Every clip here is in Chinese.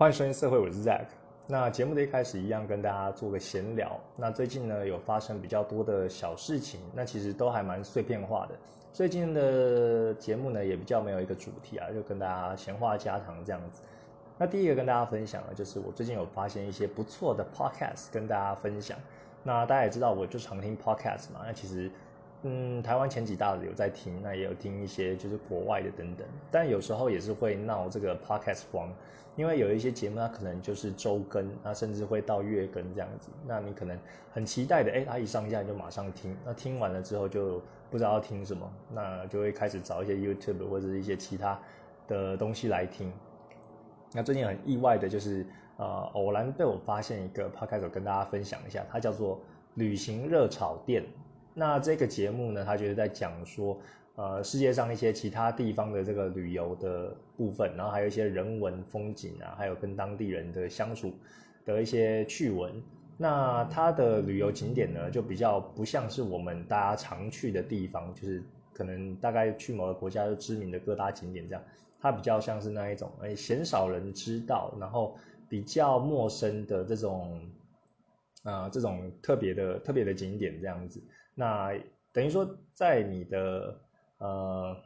欢迎收听社会，我是 Zack。那节目的一开始一样跟大家做个闲聊。那最近呢有发生比较多的小事情，那其实都还蛮碎片化的。最近的节目呢也比较没有一个主题啊，就跟大家闲话家常这样子。那第一个跟大家分享的就是我最近有发现一些不错的 podcast 跟大家分享。那大家也知道，我就常听 podcast 嘛。那其实。嗯，台湾前几大有在听，那也有听一些就是国外的等等，但有时候也是会闹这个 podcast 荒，因为有一些节目它可能就是周更，那甚至会到月更这样子，那你可能很期待的，哎，它一上架就马上听，那听完了之后就不知道要听什么，那就会开始找一些 YouTube 或者是一些其他的东西来听。那最近很意外的就是，呃，偶然被我发现一个 podcast，跟大家分享一下，它叫做旅行热炒店。那这个节目呢，他就是在讲说，呃，世界上一些其他地方的这个旅游的部分，然后还有一些人文风景啊，还有跟当地人的相处的一些趣闻。那它的旅游景点呢，就比较不像是我们大家常去的地方，就是可能大概去某个国家就知名的各大景点这样，它比较像是那一种，哎，鲜少人知道，然后比较陌生的这种，啊，这种特别的特别的景点这样子。那等于说，在你的呃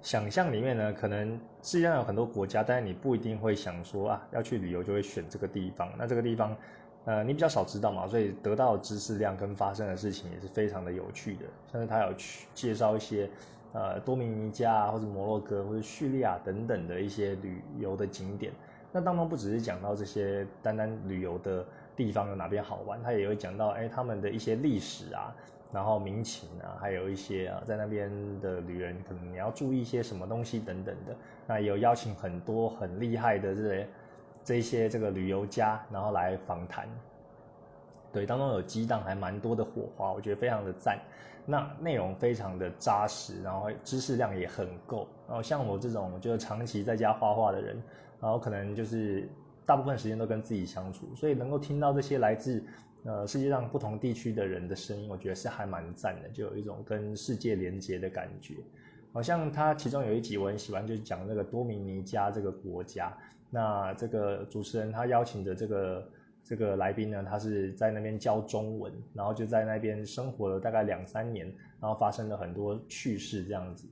想象里面呢，可能世界上有很多国家，但是你不一定会想说啊，要去旅游就会选这个地方。那这个地方，呃，你比较少知道嘛，所以得到的知识量跟发生的事情也是非常的有趣的。像是他有去介绍一些呃多米尼加啊，或者摩洛哥或者叙利亚等等的一些旅游的景点。那当中不只是讲到这些单单旅游的。地方有哪边好玩，他也会讲到，哎，他们的一些历史啊，然后民情啊，还有一些啊，在那边的旅人，可能你要注意一些什么东西等等的。那有邀请很多很厉害的这些这些这个旅游家，然后来访谈。对，当中有激荡还蛮多的火花，我觉得非常的赞。那内容非常的扎实，然后知识量也很够。然后像我这种就是长期在家画画的人，然后可能就是。大部分时间都跟自己相处，所以能够听到这些来自呃世界上不同地区的人的声音，我觉得是还蛮赞的，就有一种跟世界连接的感觉。好像他其中有一集我很喜欢，就是讲那个多米尼加这个国家。那这个主持人他邀请的这个这个来宾呢，他是在那边教中文，然后就在那边生活了大概两三年，然后发生了很多趣事这样子。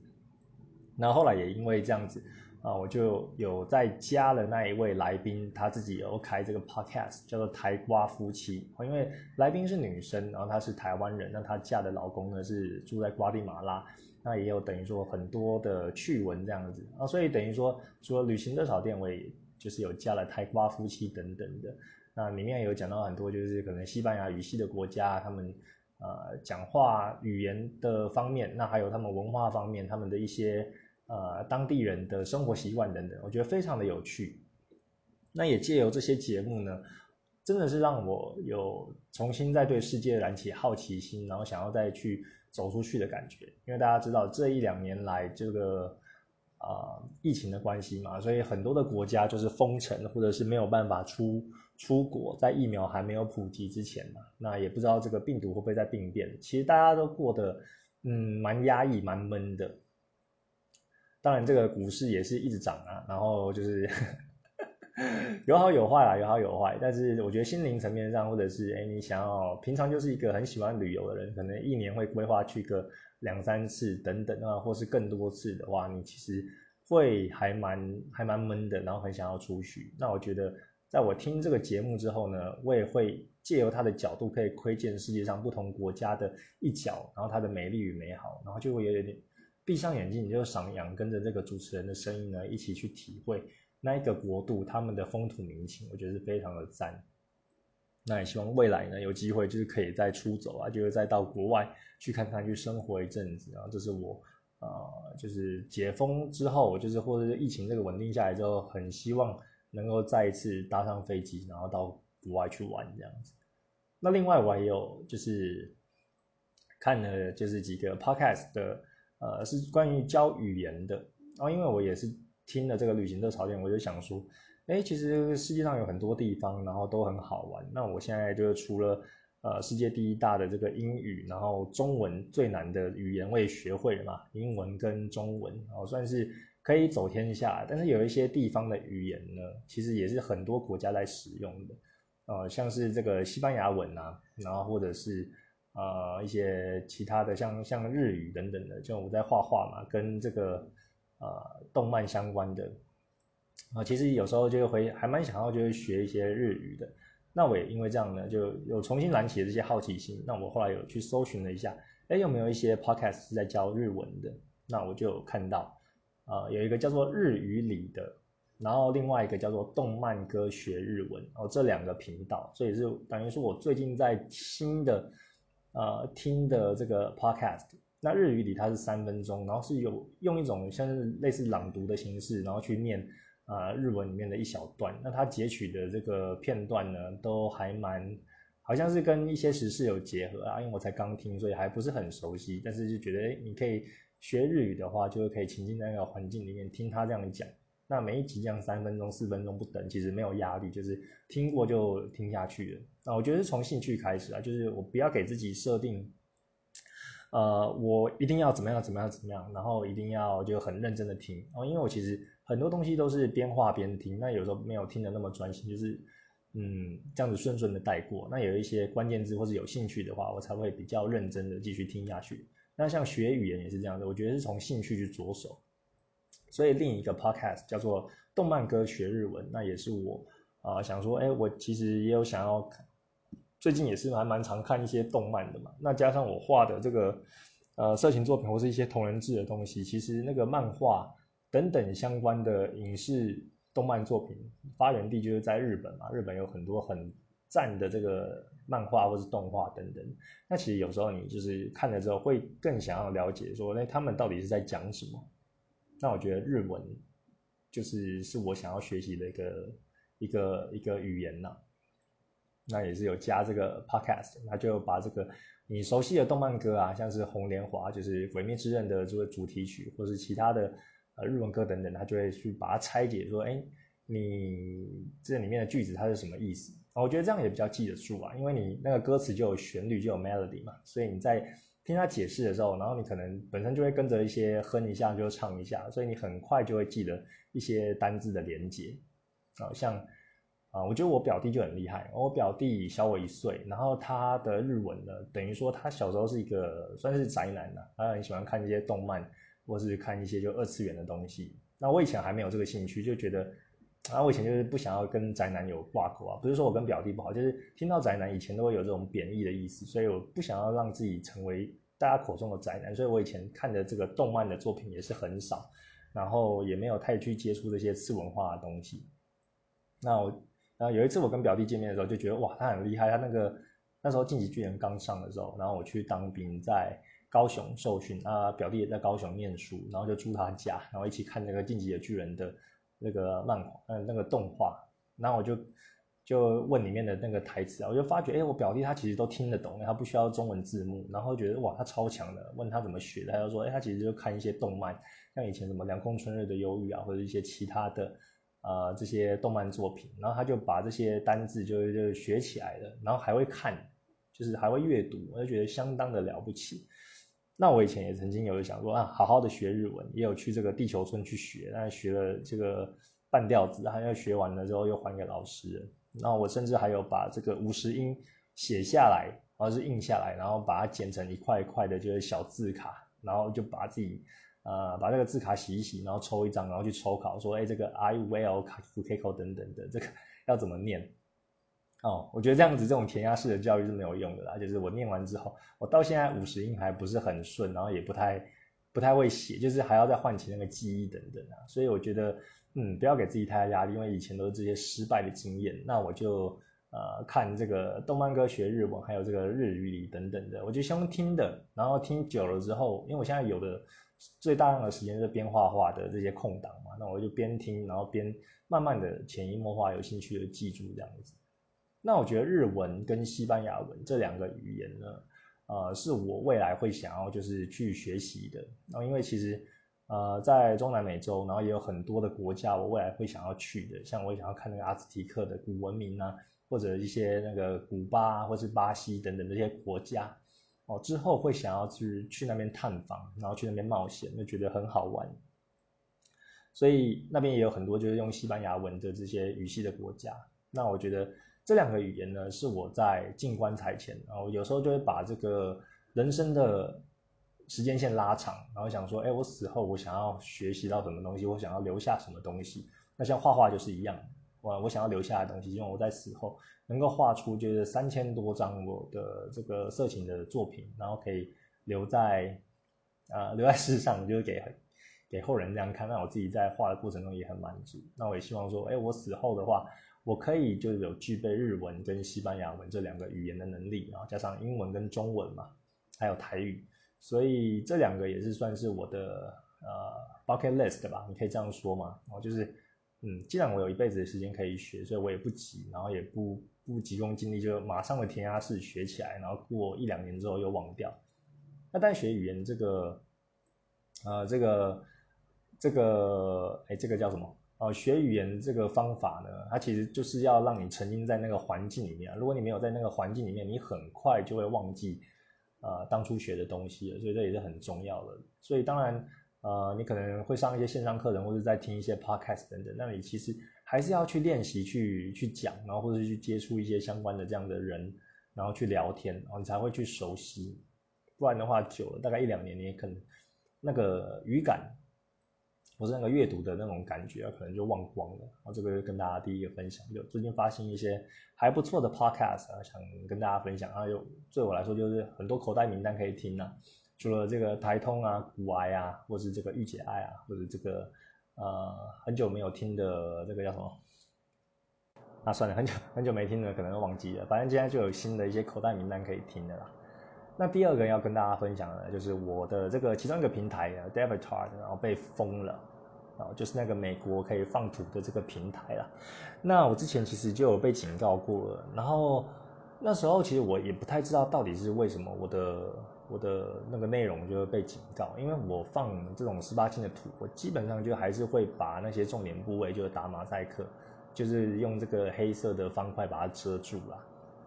然后后来也因为这样子。啊，我就有在加了那一位来宾，他自己有开这个 podcast，叫做台瓜夫妻。因为来宾是女生，然后她是台湾人，那她嫁的老公呢是住在瓜地马拉，那也有等于说很多的趣闻这样子啊，所以等于说除了旅行热炒店，我也就是有加了台瓜夫妻等等的。那里面有讲到很多就是可能西班牙语系的国家，他们呃讲话语言的方面，那还有他们文化方面，他们的一些。呃，当地人的生活习惯等等，我觉得非常的有趣。那也借由这些节目呢，真的是让我有重新再对世界燃起好奇心，然后想要再去走出去的感觉。因为大家知道这一两年来这个啊疫情的关系嘛，所以很多的国家就是封城，或者是没有办法出出国，在疫苗还没有普及之前嘛，那也不知道这个病毒会不会在病变。其实大家都过得嗯蛮压抑、蛮闷的。当然，这个股市也是一直涨啊，然后就是 有好有坏啦，有好有坏。但是我觉得心灵层面上，或者是哎，你想要平常就是一个很喜欢旅游的人，可能一年会规划去个两三次等等啊，或是更多次的话，你其实会还蛮还蛮闷的，然后很想要出去。那我觉得，在我听这个节目之后呢，我也会借由他的角度，可以窥见世界上不同国家的一角，然后它的美丽与美好，然后就会有点。闭上眼睛，你就赏养，跟着这个主持人的声音呢，一起去体会那一个国度他们的风土民情，我觉得是非常的赞。那也希望未来呢，有机会就是可以再出走啊，就是再到国外去看看，去生活一阵子啊。这是我呃，就是解封之后，就是或者是疫情这个稳定下来之后，很希望能够再一次搭上飞机，然后到国外去玩这样子。那另外我还有就是看了就是几个 podcast 的。呃，是关于教语言的，然后因为我也是听了这个旅行的槽点，我就想说，哎，其实世界上有很多地方，然后都很好玩。那我现在就是除了呃世界第一大的这个英语，然后中文最难的语言我也学会了嘛，英文跟中文，然后算是可以走天下，但是有一些地方的语言呢，其实也是很多国家在使用的，呃，像是这个西班牙文啊，然后或者是呃一些其他的像像日语等等的，就我在画画嘛，跟这个呃动漫相关的，啊，其实有时候就会还蛮想要就是学一些日语的。那我也因为这样呢，就有重新燃起这些好奇心。那我后来有去搜寻了一下，哎，有没有一些 podcast 是在教日文的？那我就看到，呃，有一个叫做日语里的，然后另外一个叫做动漫歌学日文哦，这两个频道，所以是等于说我最近在新的呃听的这个 podcast。那日语里它是三分钟，然后是有用一种像是类似朗读的形式，然后去念。啊，日文里面的一小段，那它截取的这个片段呢，都还蛮，好像是跟一些时事有结合啊。因为我才刚听，所以还不是很熟悉，但是就觉得，哎，你可以学日语的话，就是可以沉浸在那个环境里面听他这样讲。那每一集这样三分钟、四分钟不等，其实没有压力，就是听过就听下去了。那我觉得是从兴趣开始啊，就是我不要给自己设定，呃，我一定要怎么样怎么样怎么样，然后一定要就很认真的听哦，因为我其实。很多东西都是边画边听，那有时候没有听得那么专心，就是嗯这样子顺顺的带过。那有一些关键字或是有兴趣的话，我才会比较认真的继续听下去。那像学语言也是这样的，我觉得是从兴趣去着手。所以另一个 podcast 叫做《动漫歌学日文》，那也是我啊想说，哎，我其实也有想要，最近也是还蛮常看一些动漫的嘛。那加上我画的这个呃色情作品或是一些同人志的东西，其实那个漫画。等等相关的影视动漫作品发源地就是在日本嘛，日本有很多很赞的这个漫画或是动画等等。那其实有时候你就是看了之后会更想要了解说，那他们到底是在讲什么？那我觉得日文就是是我想要学习的一个一个一个语言呐。那也是有加这个 podcast，那就把这个你熟悉的动漫歌啊，像是红莲华就是《鬼灭之刃》的这个主题曲，或是其他的。呃，日文歌等等，他就会去把它拆解，说，哎，你这里面的句子它是什么意思？我觉得这样也比较记得住啊，因为你那个歌词就有旋律，就有 melody 嘛，所以你在听他解释的时候，然后你可能本身就会跟着一些哼一下，就唱一下，所以你很快就会记得一些单字的连接。啊，像啊，我觉得我表弟就很厉害，我表弟小我一岁，然后他的日文呢，等于说他小时候是一个算是宅男呐，他很喜欢看一些动漫。或是看一些就二次元的东西，那我以前还没有这个兴趣，就觉得，啊，我以前就是不想要跟宅男有挂钩啊，不是说我跟表弟不好，就是听到宅男以前都会有这种贬义的意思，所以我不想要让自己成为大家口中的宅男，所以我以前看的这个动漫的作品也是很少，然后也没有太去接触这些次文化的东西。那我，然后有一次我跟表弟见面的时候，就觉得哇，他很厉害，他那个那时候晋级巨人刚上的时候，然后我去当兵在。高雄受训啊，表弟也在高雄念书，然后就住他家，然后一起看那个《进击的巨人》的那个漫画，嗯，那个动画。然后我就就问里面的那个台词啊，我就发觉，哎，我表弟他其实都听得懂，他不需要中文字幕，然后觉得哇，他超强的。问他怎么学的，他就说，哎，他其实就看一些动漫，像以前什么《凉宫春日的忧郁》啊，或者一些其他的啊这些动漫作品，然后他就把这些单字就就学起来了，然后还会看，就是还会阅读，我就觉得相当的了不起。那我以前也曾经有想说啊，好好的学日文，也有去这个地球村去学，但是学了这个半吊子，还要学完了之后又还给老师。然后我甚至还有把这个五十音写下来，然后是印下来，然后把它剪成一块一块的，就是小字卡，然后就把自己呃把这个字卡洗一洗，然后抽一张，然后去抽考，说哎这个 I will kakiko 等等的这个要怎么念？哦，我觉得这样子这种填鸭式的教育是没有用的啦。就是我念完之后，我到现在五十音还不是很顺，然后也不太不太会写，就是还要再唤起那个记忆等等啊。所以我觉得，嗯，不要给自己太大压力，因为以前都是这些失败的经验。那我就呃看这个动漫歌学日文，还有这个日语里等等的，我就先听的，然后听久了之后，因为我现在有的最大量的时间是边画画的这些空档嘛，那我就边听，然后边慢慢的潜移默化，有兴趣的记住这样子。那我觉得日文跟西班牙文这两个语言呢，呃，是我未来会想要就是去学习的。然后因为其实，呃，在中南美洲，然后也有很多的国家，我未来会想要去的。像我想要看那个阿兹提克的古文明啊，或者一些那个古巴或是巴西等等这些国家，哦，之后会想要去去那边探访，然后去那边冒险，就觉得很好玩。所以那边也有很多就是用西班牙文的这些语系的国家。那我觉得这两个语言呢，是我在进棺材前，然后有时候就会把这个人生的时间线拉长，然后想说，哎，我死后我想要学习到什么东西，我想要留下什么东西。那像画画就是一样，我我想要留下的东西，希望我在死后能够画出就是三千多张我的这个色情的作品，然后可以留在啊留在世上，就是给给后人这样看。那我自己在画的过程中也很满足。那我也希望说，哎，我死后的话，我可以就是有具备日文跟西班牙文这两个语言的能力，然后加上英文跟中文嘛，还有台语，所以这两个也是算是我的呃 bucket list 吧，你可以这样说嘛，然后就是。嗯，既然我有一辈子的时间可以学，所以我也不急，然后也不不急功近利，就马上的填鸭式学起来，然后过一两年之后又忘掉。那但学语言这个，呃，这个这个，哎，这个叫什么？哦，学语言这个方法呢，它其实就是要让你沉浸在那个环境里面。如果你没有在那个环境里面，你很快就会忘记，呃，当初学的东西了。所以这也是很重要的。所以当然。呃，你可能会上一些线上课程，或者在听一些 podcast 等等，那你其实还是要去练习去去讲，然后或者去接触一些相关的这样的人，然后去聊天，然后你才会去熟悉。不然的话，久了大概一两年，你也可能那个语感，或是那个阅读的那种感觉，可能就忘光了。然后这个跟大家第一个分享，就最近发现一些还不错的 podcast 啊，想跟大家分享。然后有对我来说，就是很多口袋名单可以听啊。除了这个台通啊、骨癌啊，或是这个御姐爱啊，或者这个呃很久没有听的这个叫什么？啊，算了，很久很久没听的，可能都忘记了。反正今天就有新的一些口袋名单可以听的啦。那第二个要跟大家分享的，就是我的这个其中一个平台啊 d e v i t a r 然后被封了，然后，就是那个美国可以放图的这个平台啦。那我之前其实就有被警告过了，然后那时候其实我也不太知道到底是为什么我的。我的那个内容就会被警告，因为我放这种十八禁的图，我基本上就还是会把那些重点部位就是打马赛克，就是用这个黑色的方块把它遮住了。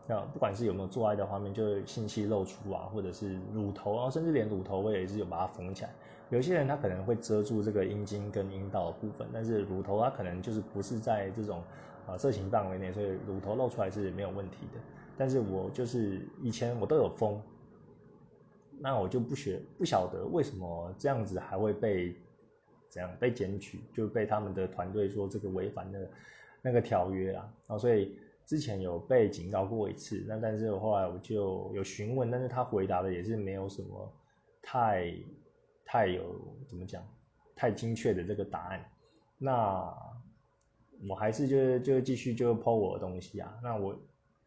那不管是有没有做爱的画面，就是信息露出啊，或者是乳头啊，甚至连乳头我也是有把它缝起来。有些人他可能会遮住这个阴茎跟阴道的部分，但是乳头它可能就是不是在这种啊色情范围内，所以乳头露出来是没有问题的。但是我就是以前我都有封。那我就不学，不晓得为什么这样子还会被怎样被检举，就被他们的团队说这个违反的那个条约啊，然后所以之前有被警告过一次，那但是后来我就有询问，但是他回答的也是没有什么太太有怎么讲太精确的这个答案，那我还是就就继续就抛我的东西啊，那我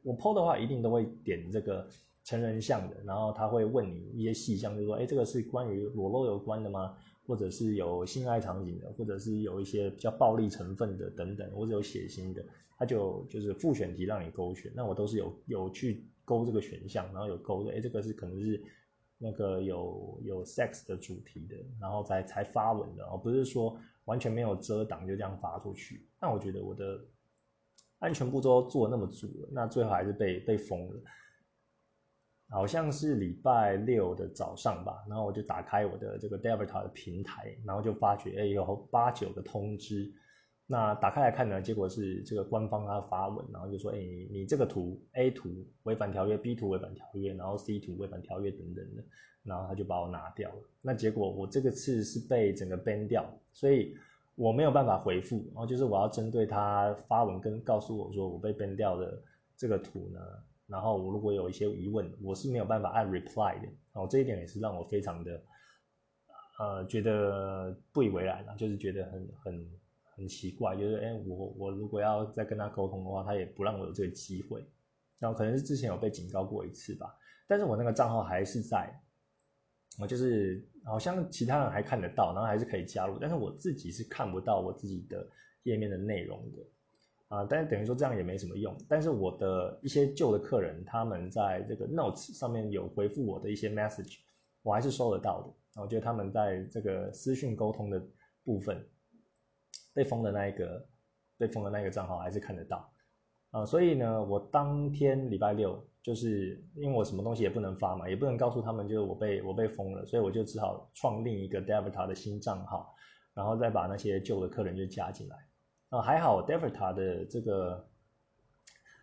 我抛的话一定都会点这个。成人像的，然后他会问你一些细项，就是说，哎，这个是关于裸露有关的吗？或者是有性爱场景的，或者是有一些比较暴力成分的等等，或者有血腥的，他就就是复选题让你勾选。那我都是有有去勾这个选项，然后有勾的，哎，这个是可能是那个有有 sex 的主题的，然后才才发文的，而不是说完全没有遮挡就这样发出去。那我觉得我的安全步骤做那么足了，那最后还是被被封了。好像是礼拜六的早上吧，然后我就打开我的这个 d e v i t a 的平台，然后就发觉，哎，有八九个通知。那打开来看呢，结果是这个官方他发文，然后就说，哎，你这个图 A 图违反条约，B 图违反条约，然后 C 图违反条约等等的，然后他就把我拿掉了。那结果我这个次是被整个 ban 掉，所以我没有办法回复，然后就是我要针对他发文跟告诉我说我被 ban 掉的这个图呢。然后我如果有一些疑问，我是没有办法按 reply 的。哦，这一点也是让我非常的，呃，觉得不以为然，就是觉得很很很奇怪，就是哎，我我如果要再跟他沟通的话，他也不让我有这个机会。然后可能是之前有被警告过一次吧，但是我那个账号还是在，我就是好像其他人还看得到，然后还是可以加入，但是我自己是看不到我自己的页面的内容的。啊，但是等于说这样也没什么用。但是我的一些旧的客人，他们在这个 notes 上面有回复我的一些 message，我还是收得到的。我觉得他们在这个私讯沟通的部分，被封的那一个被封的那个账号还是看得到。啊，所以呢，我当天礼拜六，就是因为我什么东西也不能发嘛，也不能告诉他们就是我被我被封了，所以我就只好创另一个 d e v i t a 的新账号。然后再把那些旧的客人就加进来。啊，还好 d e v i t a 的这个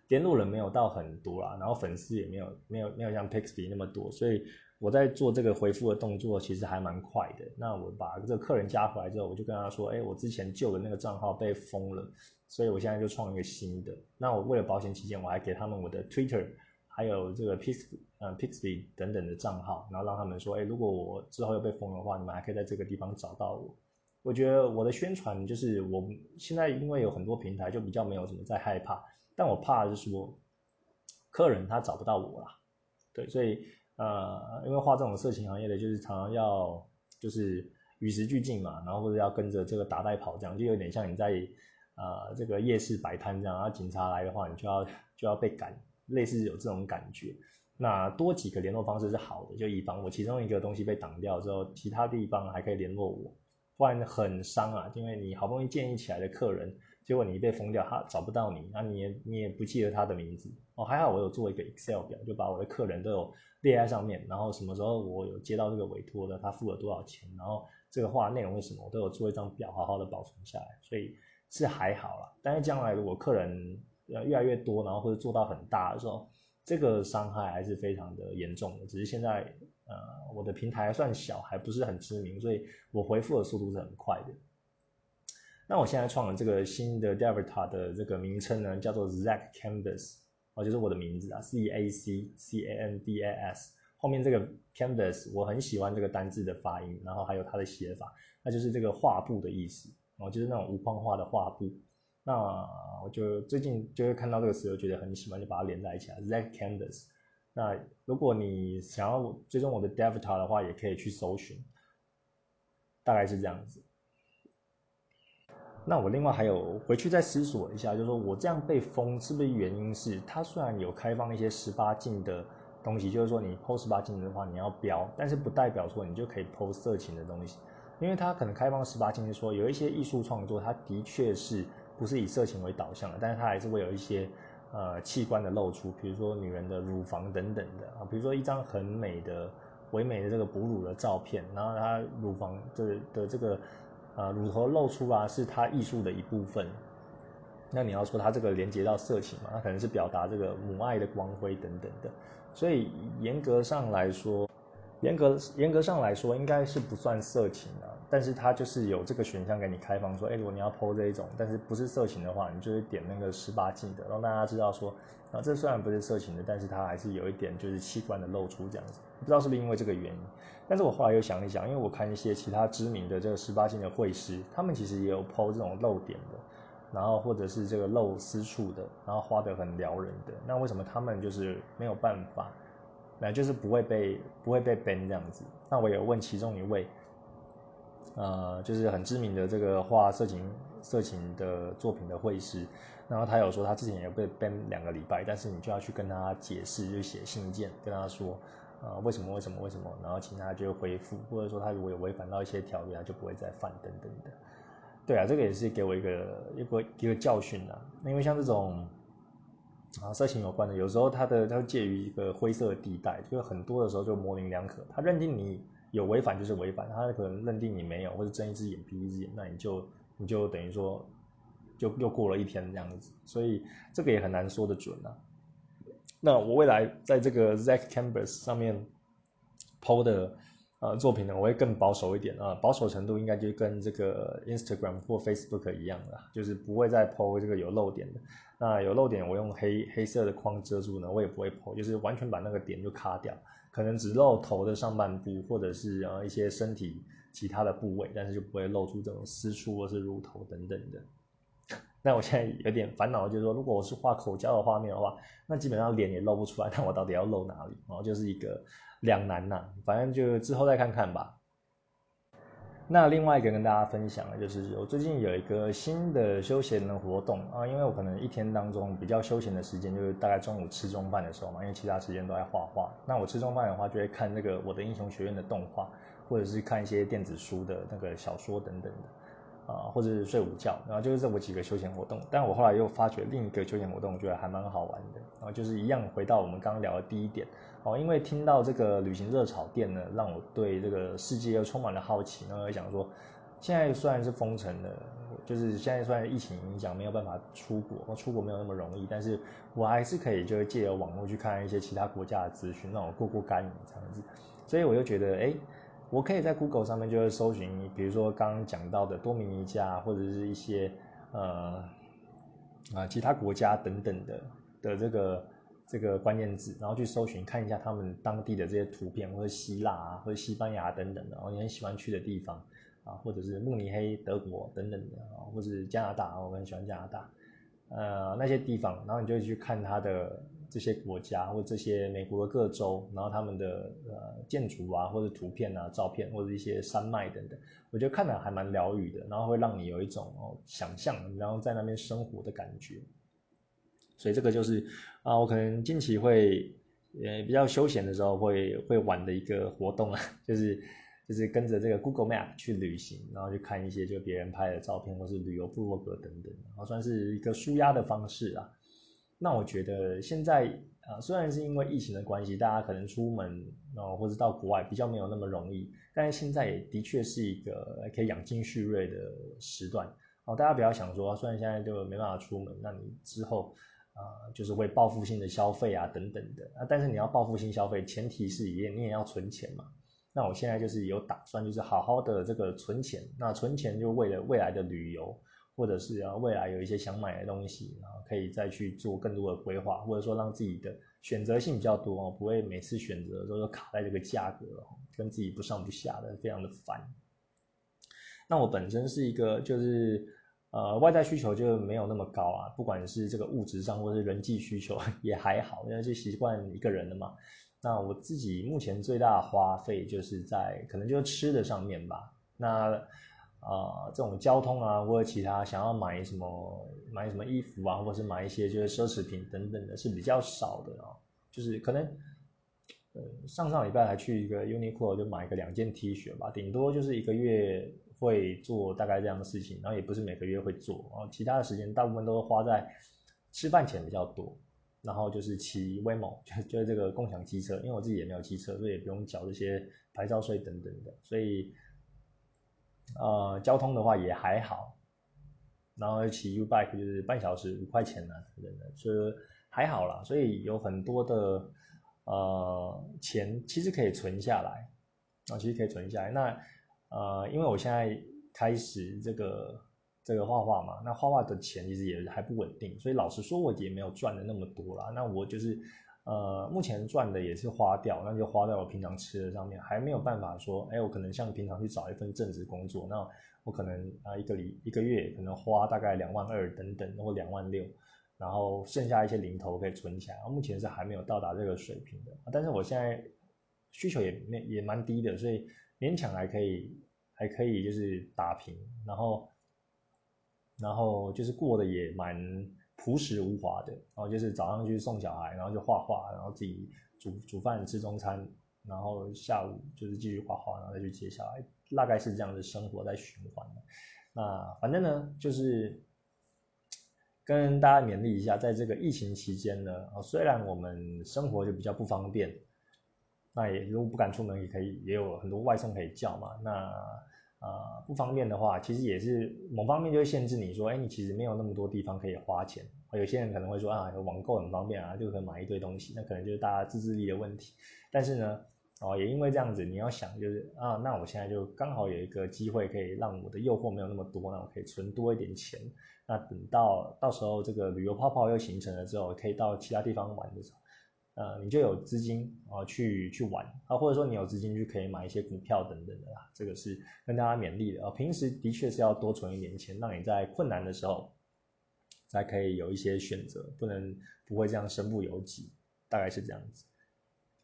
联络人没有到很多啦，然后粉丝也没有没有没有像 Pixby 那么多，所以我在做这个回复的动作其实还蛮快的。那我把这个客人加回来之后，我就跟他说，哎，我之前旧的那个账号被封了，所以我现在就创一个新的。那我为了保险起见，我还给他们我的 Twitter，还有这个 Pix 呃 Pixby 等等的账号，然后让他们说，哎，如果我之后又被封的话，你们还可以在这个地方找到我。我觉得我的宣传就是我现在因为有很多平台，就比较没有什么在害怕，但我怕的是说客人他找不到我啦，对，所以呃，因为画这种色情行业的，就是常常要就是与时俱进嘛，然后或者要跟着这个打带跑，这样就有点像你在呃这个夜市摆摊这样，然后警察来的话，你就要就要被赶，类似有这种感觉。那多几个联络方式是好的，就以防我其中一个东西被挡掉之后，其他地方还可以联络我。不然很伤啊，因为你好不容易建立起来的客人，结果你被封掉，他找不到你，那你也你也不记得他的名字哦。还好我有做一个 Excel 表，就把我的客人都有列在上面，然后什么时候我有接到这个委托的，他付了多少钱，然后这个话内容是什么，我都有做一张表，好好的保存下来，所以是还好啦。但是将来如果客人呃越来越多，然后或者做到很大的时候，这个伤害还是非常的严重的。只是现在。呃，我的平台还算小，还不是很知名，所以我回复的速度是很快的。那我现在创了这个新的 Devita 的这个名称呢，叫做 Zack Canvas，哦，就是我的名字啊，C A C C A N D A S，后面这个 Canvas 我很喜欢这个单字的发音，然后还有它的写法，那就是这个画布的意思，哦，就是那种无框画的画布。那我就最近就会看到这个词，我觉得很喜欢，就把它连在一起啊，Zack Canvas。那如果你想要追踪我的 Devita 的话，也可以去搜寻，大概是这样子。那我另外还有回去再思索一下，就是说我这样被封是不是原因是它虽然有开放一些十八禁的东西，就是说你 post 十八禁的话你要标，但是不代表说你就可以 post 色情的东西，因为它可能开放十八禁是说有一些艺术创作，它的确是不是以色情为导向的，但是它还是会有一些。呃，器官的露出，比如说女人的乳房等等的啊，比如说一张很美的、唯美的这个哺乳的照片，然后她乳房的的这个呃乳头露出啊，是她艺术的一部分。那你要说它这个连接到色情嘛，它可能是表达这个母爱的光辉等等的。所以严格上来说，严格严格上来说，应该是不算色情的。但是它就是有这个选项给你开放，说，哎，如果你要 PO 这一种，但是不是色情的话，你就是点那个十八禁的，让大家知道说，啊，这虽然不是色情的，但是它还是有一点就是器官的露出这样子。不知道是不是因为这个原因，但是我后来又想一想，因为我看一些其他知名的这个十八禁的会师，他们其实也有 PO 这种露点的，然后或者是这个露私处的，然后画的很撩人的，那为什么他们就是没有办法，那就是不会被不会被 ban 这样子？那我有问其中一位。呃，就是很知名的这个画色情色情的作品的绘师，然后他有说他之前也被 ban 两个礼拜，但是你就要去跟他解释，就写信件跟他说，呃，为什么为什么为什么，然后请他就回复，或者说他如果有违反到一些条约，他就不会再犯等等的。对啊，这个也是给我一个一个一个教训啊，因为像这种啊色情有关的，有时候他的他介于一个灰色地带，就是很多的时候就模棱两可，他认定你。有违反就是违反，他可能认定你没有，或者睁一只眼闭一只眼，那你就你就等于说，就又过了一天这样子，所以这个也很难说得准啊。那我未来在这个 Zack Canvas 上面抛的呃作品呢，我会更保守一点啊，保守程度应该就跟这个 Instagram 或 Facebook 一样的，就是不会再抛这个有漏点的。那有漏点我用黑黑色的框遮住呢，我也不会抛，就是完全把那个点就卡掉。可能只露头的上半部，或者是呃一些身体其他的部位，但是就不会露出这种私处或是乳头等等的。那我现在有点烦恼，就是说，如果我是画口交的画面的话，那基本上脸也露不出来，那我到底要露哪里？然后就是一个两难呐，反正就之后再看看吧。那另外一个跟大家分享的就是，我最近有一个新的休闲的活动啊，因为我可能一天当中比较休闲的时间就是大概中午吃中饭的时候嘛，因为其他时间都在画画。那我吃中饭的话，就会看那个《我的英雄学院》的动画，或者是看一些电子书的那个小说等等的，啊，或者是睡午觉，然后就是这么几个休闲活动。但我后来又发觉另一个休闲活动，我觉得还蛮好玩的，然后就是一样回到我们刚刚聊的第一点。哦，因为听到这个旅行热炒店呢，让我对这个世界又充满了好奇，然后想说，现在虽然是封城了，就是现在虽然疫情影响没有办法出国，出国没有那么容易，但是我还是可以就是借由网络去看一些其他国家的资讯，让我过过干瘾这样子。所以我就觉得，哎，我可以在 Google 上面就是搜寻，比如说刚刚讲到的多米尼加或者是一些呃啊其他国家等等的的这个。这个关键字，然后去搜寻看一下他们当地的这些图片，或者希腊啊，或者西班牙等等的，然后你很喜欢去的地方啊，或者是慕尼黑德国等等的啊，或者是加拿大，我很喜欢加拿大，呃那些地方，然后你就去看它的这些国家或这些美国的各州，然后他们的呃建筑啊，或者图片啊、照片或者一些山脉等等，我觉得看的还蛮疗愈的，然后会让你有一种哦想象，然后在那边生活的感觉。所以这个就是啊，我可能近期会呃比较休闲的时候会会玩的一个活动啊，就是就是跟着这个 Google Map 去旅行，然后去看一些就别人拍的照片或是旅游部落格等等，然后算是一个舒压的方式啊。那我觉得现在啊，虽然是因为疫情的关系，大家可能出门哦或者到国外比较没有那么容易，但是现在也的确是一个可以养精蓄锐的时段哦。大家不要想说，虽然现在就没办法出门，那你之后。啊，就是会报复性的消费啊，等等的啊。但是你要报复性消费，前提是也你也要存钱嘛。那我现在就是有打算，就是好好的这个存钱。那存钱就为了未来的旅游，或者是啊未来有一些想买的东西，然后可以再去做更多的规划，或者说让自己的选择性比较多哦，不会每次选择都是卡在这个价格，跟自己不上不下的，非常的烦。那我本身是一个就是。呃，外在需求就没有那么高啊，不管是这个物质上或是人际需求也还好，因为就习惯一个人了嘛。那我自己目前最大的花费就是在可能就是吃的上面吧。那啊，这种交通啊或者其他想要买什么买什么衣服啊，或者是买一些就是奢侈品等等的是比较少的啊。就是可能呃上上礼拜还去一个 Uniqlo 就买个两件 T 恤吧，顶多就是一个月。会做大概这样的事情，然后也不是每个月会做，然后其他的时间大部分都是花在吃饭钱比较多，然后就是骑 WeMo，就就是这个共享机车，因为我自己也没有机车，所以也不用缴这些牌照税等等的，所以呃交通的话也还好，然后骑 U Bike 就是半小时五块钱啊等等的，所以还好啦，所以有很多的呃钱其实可以存下来，啊其实可以存下来，那。呃，因为我现在开始这个这个画画嘛，那画画的钱其实也还不稳定，所以老实说我也没有赚的那么多啦。那我就是呃，目前赚的也是花掉，那就花在我平常吃的上面，还没有办法说，哎，我可能像平常去找一份正职工作，那我可能啊一个礼一个月可能花大概两万二等等，或两万六，然后剩下一些零头可以存起来。目前是还没有到达这个水平的，但是我现在需求也没也蛮低的，所以。勉强还可以，还可以就是打平，然后，然后就是过得也蛮朴实无华的，然后就是早上去送小孩，然后就画画，然后自己煮煮饭吃中餐，然后下午就是继续画画，然后再去接小孩，大概是这样的生活在循环。那反正呢，就是 跟大家勉励一下，在这个疫情期间呢，虽然我们生活就比较不方便。那也如果不敢出门，也可以也有很多外送可以叫嘛。那啊不方便的话，其实也是某方面就会限制你说，哎，你其实没有那么多地方可以花钱。有些人可能会说啊，网购很方便啊，就可以买一堆东西。那可能就是大家自制力的问题。但是呢，哦，也因为这样子，你要想就是啊，那我现在就刚好有一个机会可以让我的诱惑没有那么多，那我可以存多一点钱。那等到到时候这个旅游泡泡又形成了之后，可以到其他地方玩的时候。呃，你就有资金啊去去玩啊，或者说你有资金去可以买一些股票等等的啦，这个是跟大家勉励的啊。平时的确是要多存一点钱，让你在困难的时候才可以有一些选择，不能不会这样身不由己，大概是这样子。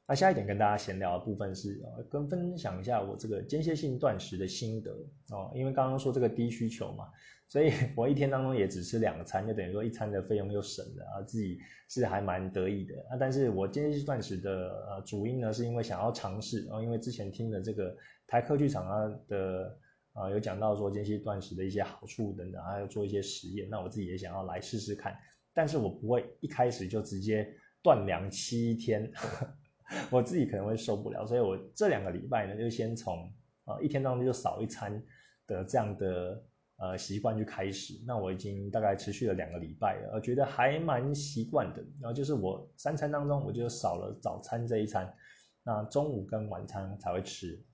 那下一点跟大家闲聊的部分是啊，跟分享一下我这个间歇性断食的心得哦，因为刚刚说这个低需求嘛。所以 我一天当中也只吃两餐，就等于说一餐的费用又省了啊，自己是还蛮得意的啊。但是我间歇性断食的呃主因呢，是因为想要尝试，然后因为之前听的这个台科剧场啊的啊有讲到说间歇断食的一些好处等等，还有做一些实验，那我自己也想要来试试看。但是我不会一开始就直接断粮七天，我自己可能会受不了，所以我这两个礼拜呢，就先从啊一天当中就少一餐。的这样的呃习惯去开始。那我已经大概持续了两个礼拜了，我觉得还蛮习惯的。然后就是我三餐当中，我就少了早餐这一餐，那中午跟晚餐才会吃。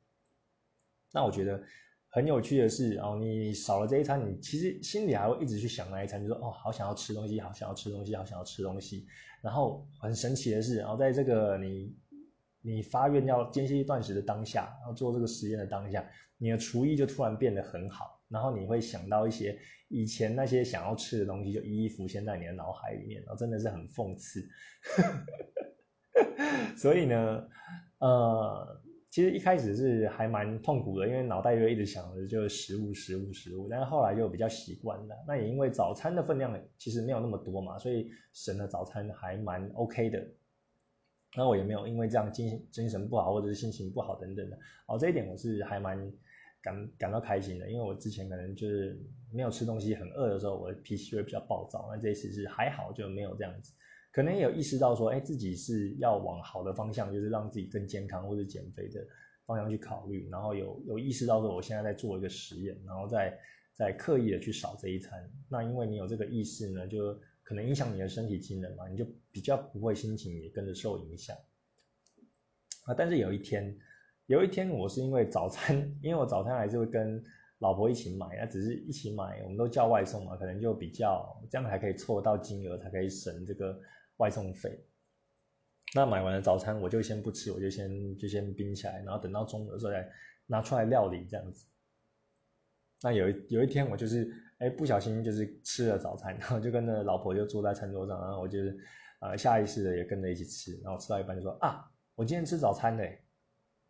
那我觉得很有趣的是，哦，你少了这一餐，你其实心里还会一直去想那一餐，就说哦，好想要吃东西，好想要吃东西，好想要吃东西。然后很神奇的是，然后在这个你你发愿要间歇断食的当下，然后做这个实验的当下，你的厨艺就突然变得很好，然后你会想到一些以前那些想要吃的东西，就一一浮现在你的脑海里面，然后真的是很讽刺。所以呢，呃，其实一开始是还蛮痛苦的，因为脑袋就一直想着就是食物、食物、食物，但是后来就比较习惯了。那也因为早餐的分量其实没有那么多嘛，所以省的早餐还蛮 OK 的。那我也没有因为这样精精神不好或者是心情不好等等的，哦，这一点我是还蛮感感到开心的，因为我之前可能就是没有吃东西很饿的时候，我的脾气会比较暴躁，那这一次是还好就没有这样子。可能也有意识到说，哎，自己是要往好的方向，就是让自己更健康或者减肥的方向去考虑，然后有有意识到说，我现在在做一个实验，然后再再刻意的去少这一餐。那因为你有这个意识呢，就可能影响你的身体机能嘛，你就比较不会心情也跟着受影响。啊，但是有一天，有一天我是因为早餐，因为我早餐还是会跟老婆一起买，那只是一起买，我们都叫外送嘛，可能就比较这样还可以凑到金额，才可以省这个。外送费，那买完了早餐，我就先不吃，我就先就先冰起来，然后等到中午的时候再拿出来料理这样子。那有一有一天，我就是哎不小心就是吃了早餐，然后就跟着老婆就坐在餐桌上，然后我就是呃下意识的也跟着一起吃，然后吃到一半就说啊，我今天吃早餐嘞，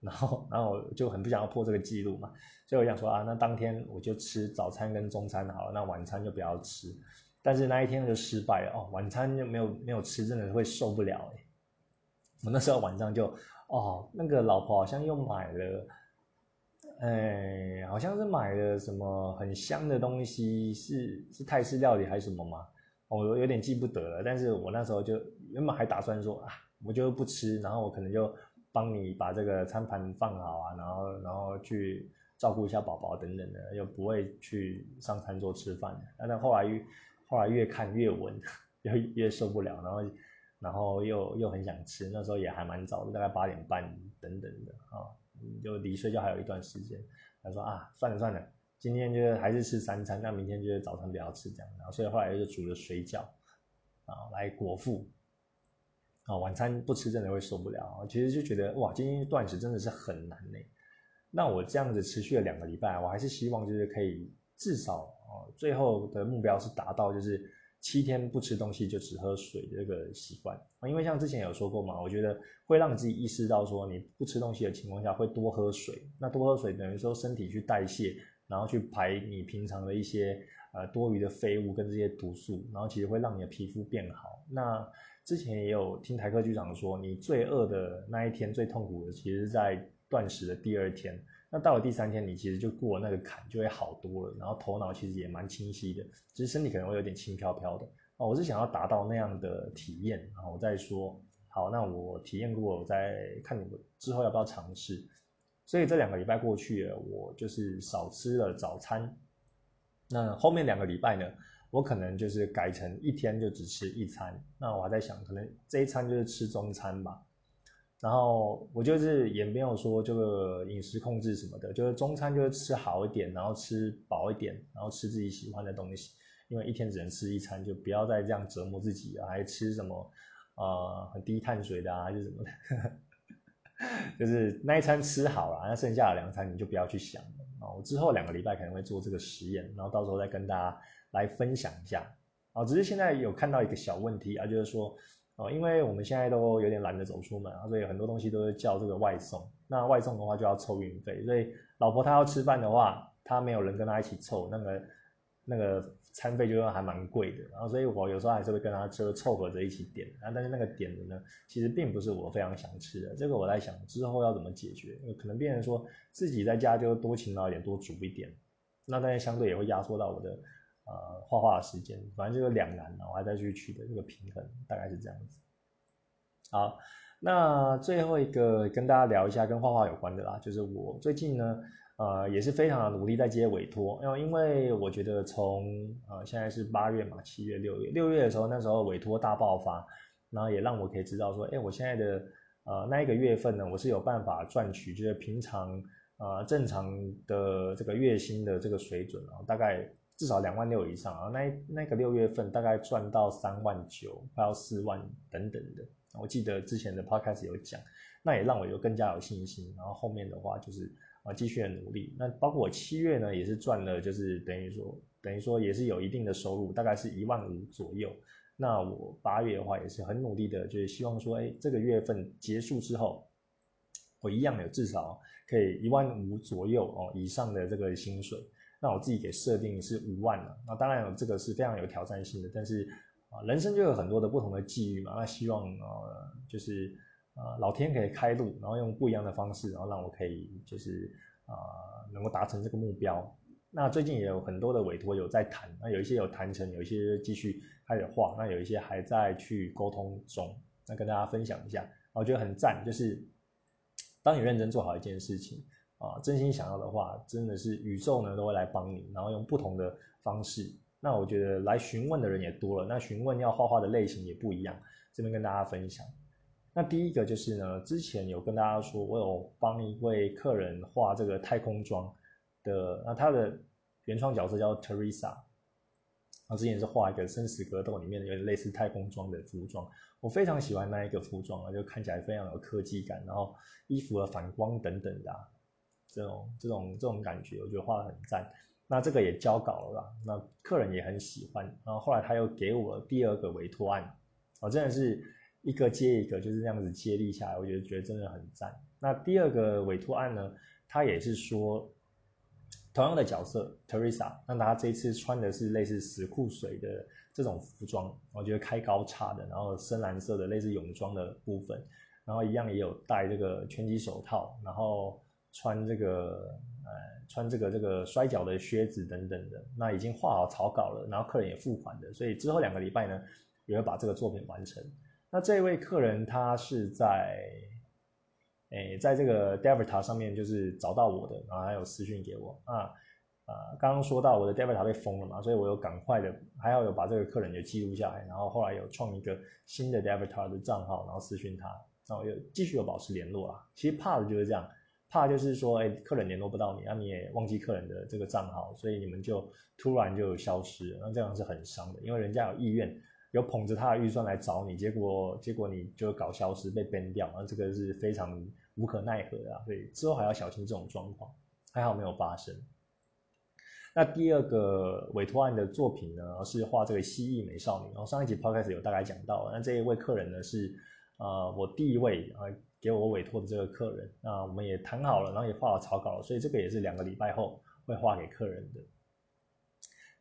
然后然后我就很不想要破这个记录嘛，所以我想说啊，那当天我就吃早餐跟中餐好了，那晚餐就不要吃。但是那一天就失败了哦，晚餐就没有没有吃，真的会受不了哎。我那时候晚上就哦，那个老婆好像又买了，哎，好像是买了什么很香的东西，是是泰式料理还是什么吗？我有点记不得了。但是我那时候就原本还打算说啊，我就不吃，然后我可能就帮你把这个餐盘放好啊，然后然后去照顾一下宝宝等等的，又不会去上餐桌吃饭。但后来越。后来越看越闻，越越受不了，然后，然后又又很想吃。那时候也还蛮早的，大概八点半等等的啊，就离睡觉还有一段时间。他说啊，算了算了，今天就还是吃三餐，那明天就是早餐不要吃这样。然后所以后来就煮了水饺啊来果腹。啊，晚餐不吃真的会受不了。其实就觉得哇，今天断食真的是很难呢。那我这样子持续了两个礼拜，我还是希望就是可以至少。最后的目标是达到就是七天不吃东西就只喝水这个习惯啊，因为像之前有说过嘛，我觉得会让自己意识到说你不吃东西的情况下会多喝水，那多喝水等于说身体去代谢，然后去排你平常的一些呃多余的废物跟这些毒素，然后其实会让你的皮肤变好。那之前也有听台客局长说，你最饿的那一天最痛苦的，其实在断食的第二天。那到了第三天，你其实就过了那个坎，就会好多了。然后头脑其实也蛮清晰的，只是身体可能会有点轻飘飘的。哦，我是想要达到那样的体验，然后我再说。好，那我体验过，我再看你们之后要不要尝试。所以这两个礼拜过去了，我就是少吃了早餐。那后面两个礼拜呢，我可能就是改成一天就只吃一餐。那我还在想，可能这一餐就是吃中餐吧。然后我就是也没有说这个饮食控制什么的，就是中餐就是吃好一点，然后吃饱一点，然后吃自己喜欢的东西，因为一天只能吃一餐，就不要再这样折磨自己了，还吃什么呃很低碳水的啊，还是什么的，就是那一餐吃好了，那剩下的两餐你就不要去想了啊。我之后两个礼拜可能会做这个实验，然后到时候再跟大家来分享一下啊。只是现在有看到一个小问题啊，就是说。哦，因为我们现在都有点懒得走出门啊，所以很多东西都是叫这个外送。那外送的话就要凑运费，所以老婆她要吃饭的话，她没有人跟她一起凑，那个那个餐费就还蛮贵的。然后所以我有时候还是会跟他就凑合着一起点啊，但是那个点的呢，其实并不是我非常想吃的。这个我在想之后要怎么解决，可能变成说自己在家就多勤劳一点，多煮一点，那但是相对也会压缩到我的。呃，画画的时间，反正就是两难，我还在去取得这个平衡，大概是这样子。好，那最后一个跟大家聊一下跟画画有关的啦，就是我最近呢，呃，也是非常的努力在接委托，因为因为我觉得从呃现在是八月嘛，七月、六月，六月的时候那时候委托大爆发，然后也让我可以知道说，哎，我现在的呃那一个月份呢，我是有办法赚取，就是平常呃正常的这个月薪的这个水准啊，大概至少两万六以上啊，那那个六月份大概赚到三万九，快要四万等等的，我记得之前的 podcast 有讲，那也让我有更加有信心，然后后面的话就是。啊，继续的努力。那包括我七月呢，也是赚了，就是等于说，等于说也是有一定的收入，大概是一万五左右。那我八月的话也是很努力的，就是希望说，哎，这个月份结束之后，我一样有至少可以一万五左右哦以上的这个薪水。那我自己给设定是五万了。那当然有这个是非常有挑战性的，但是啊，人生就有很多的不同的际遇嘛。那希望呃，就是。啊，老天可以开路，然后用不一样的方式，然后让我可以就是啊，能够达成这个目标。那最近也有很多的委托有在谈，那有一些有谈成，有一些继续开始画，那有一些还在去沟通中。那跟大家分享一下，我觉得很赞，就是当你认真做好一件事情啊，真心想要的话，真的是宇宙呢都会来帮你，然后用不同的方式。那我觉得来询问的人也多了，那询问要画画的类型也不一样，这边跟大家分享。那第一个就是呢，之前有跟大家说，我有帮一位客人画这个太空装的，那他的原创角色叫 Teresa，他之前是画一个生死格斗里面有点类似太空装的服装，我非常喜欢那一个服装啊，就看起来非常有科技感，然后衣服的反光等等的，这种这种这种感觉，我觉得画的很赞。那这个也交稿了啦，那客人也很喜欢，然后后来他又给我第二个委托案，我真的是。一个接一个就是这样子接力下来，我觉得觉得真的很赞。那第二个委托案呢，他也是说同样的角色 Teresa，那他这次穿的是类似死库水的这种服装，我觉得开高叉的，然后深蓝色的类似泳装的部分，然后一样也有戴这个拳击手套，然后穿这个呃穿这个这个摔跤的靴子等等的。那已经画好草稿了，然后客人也付款的，所以之后两个礼拜呢，也会把这个作品完成。那这位客人他是在，诶，在这个 d e v i t a 上面就是找到我的，然后还有私讯给我啊啊，刚刚说到我的 d e v i t a 被封了嘛，所以我有赶快的，还要有把这个客人就记录下来，然后后来有创一个新的 d e v i t a 的账号，然后私讯他，然后又继续有保持联络啊。其实怕的就是这样，怕就是说，哎，客人联络不到你，那你也忘记客人的这个账号，所以你们就突然就消失了，那这样是很伤的，因为人家有意愿。有捧着他的预算来找你，结果结果你就搞消失被 ban 掉，那这个是非常无可奈何的，啊所以之后还要小心这种状况。还好没有发生。那第二个委托案的作品呢，是画这个蜥蜴美少女。然后上一集 podcast 有大概讲到，那这一位客人呢是呃我第一位啊给我委托的这个客人，那我们也谈好了，然后也画了草稿，所以这个也是两个礼拜后会画给客人的。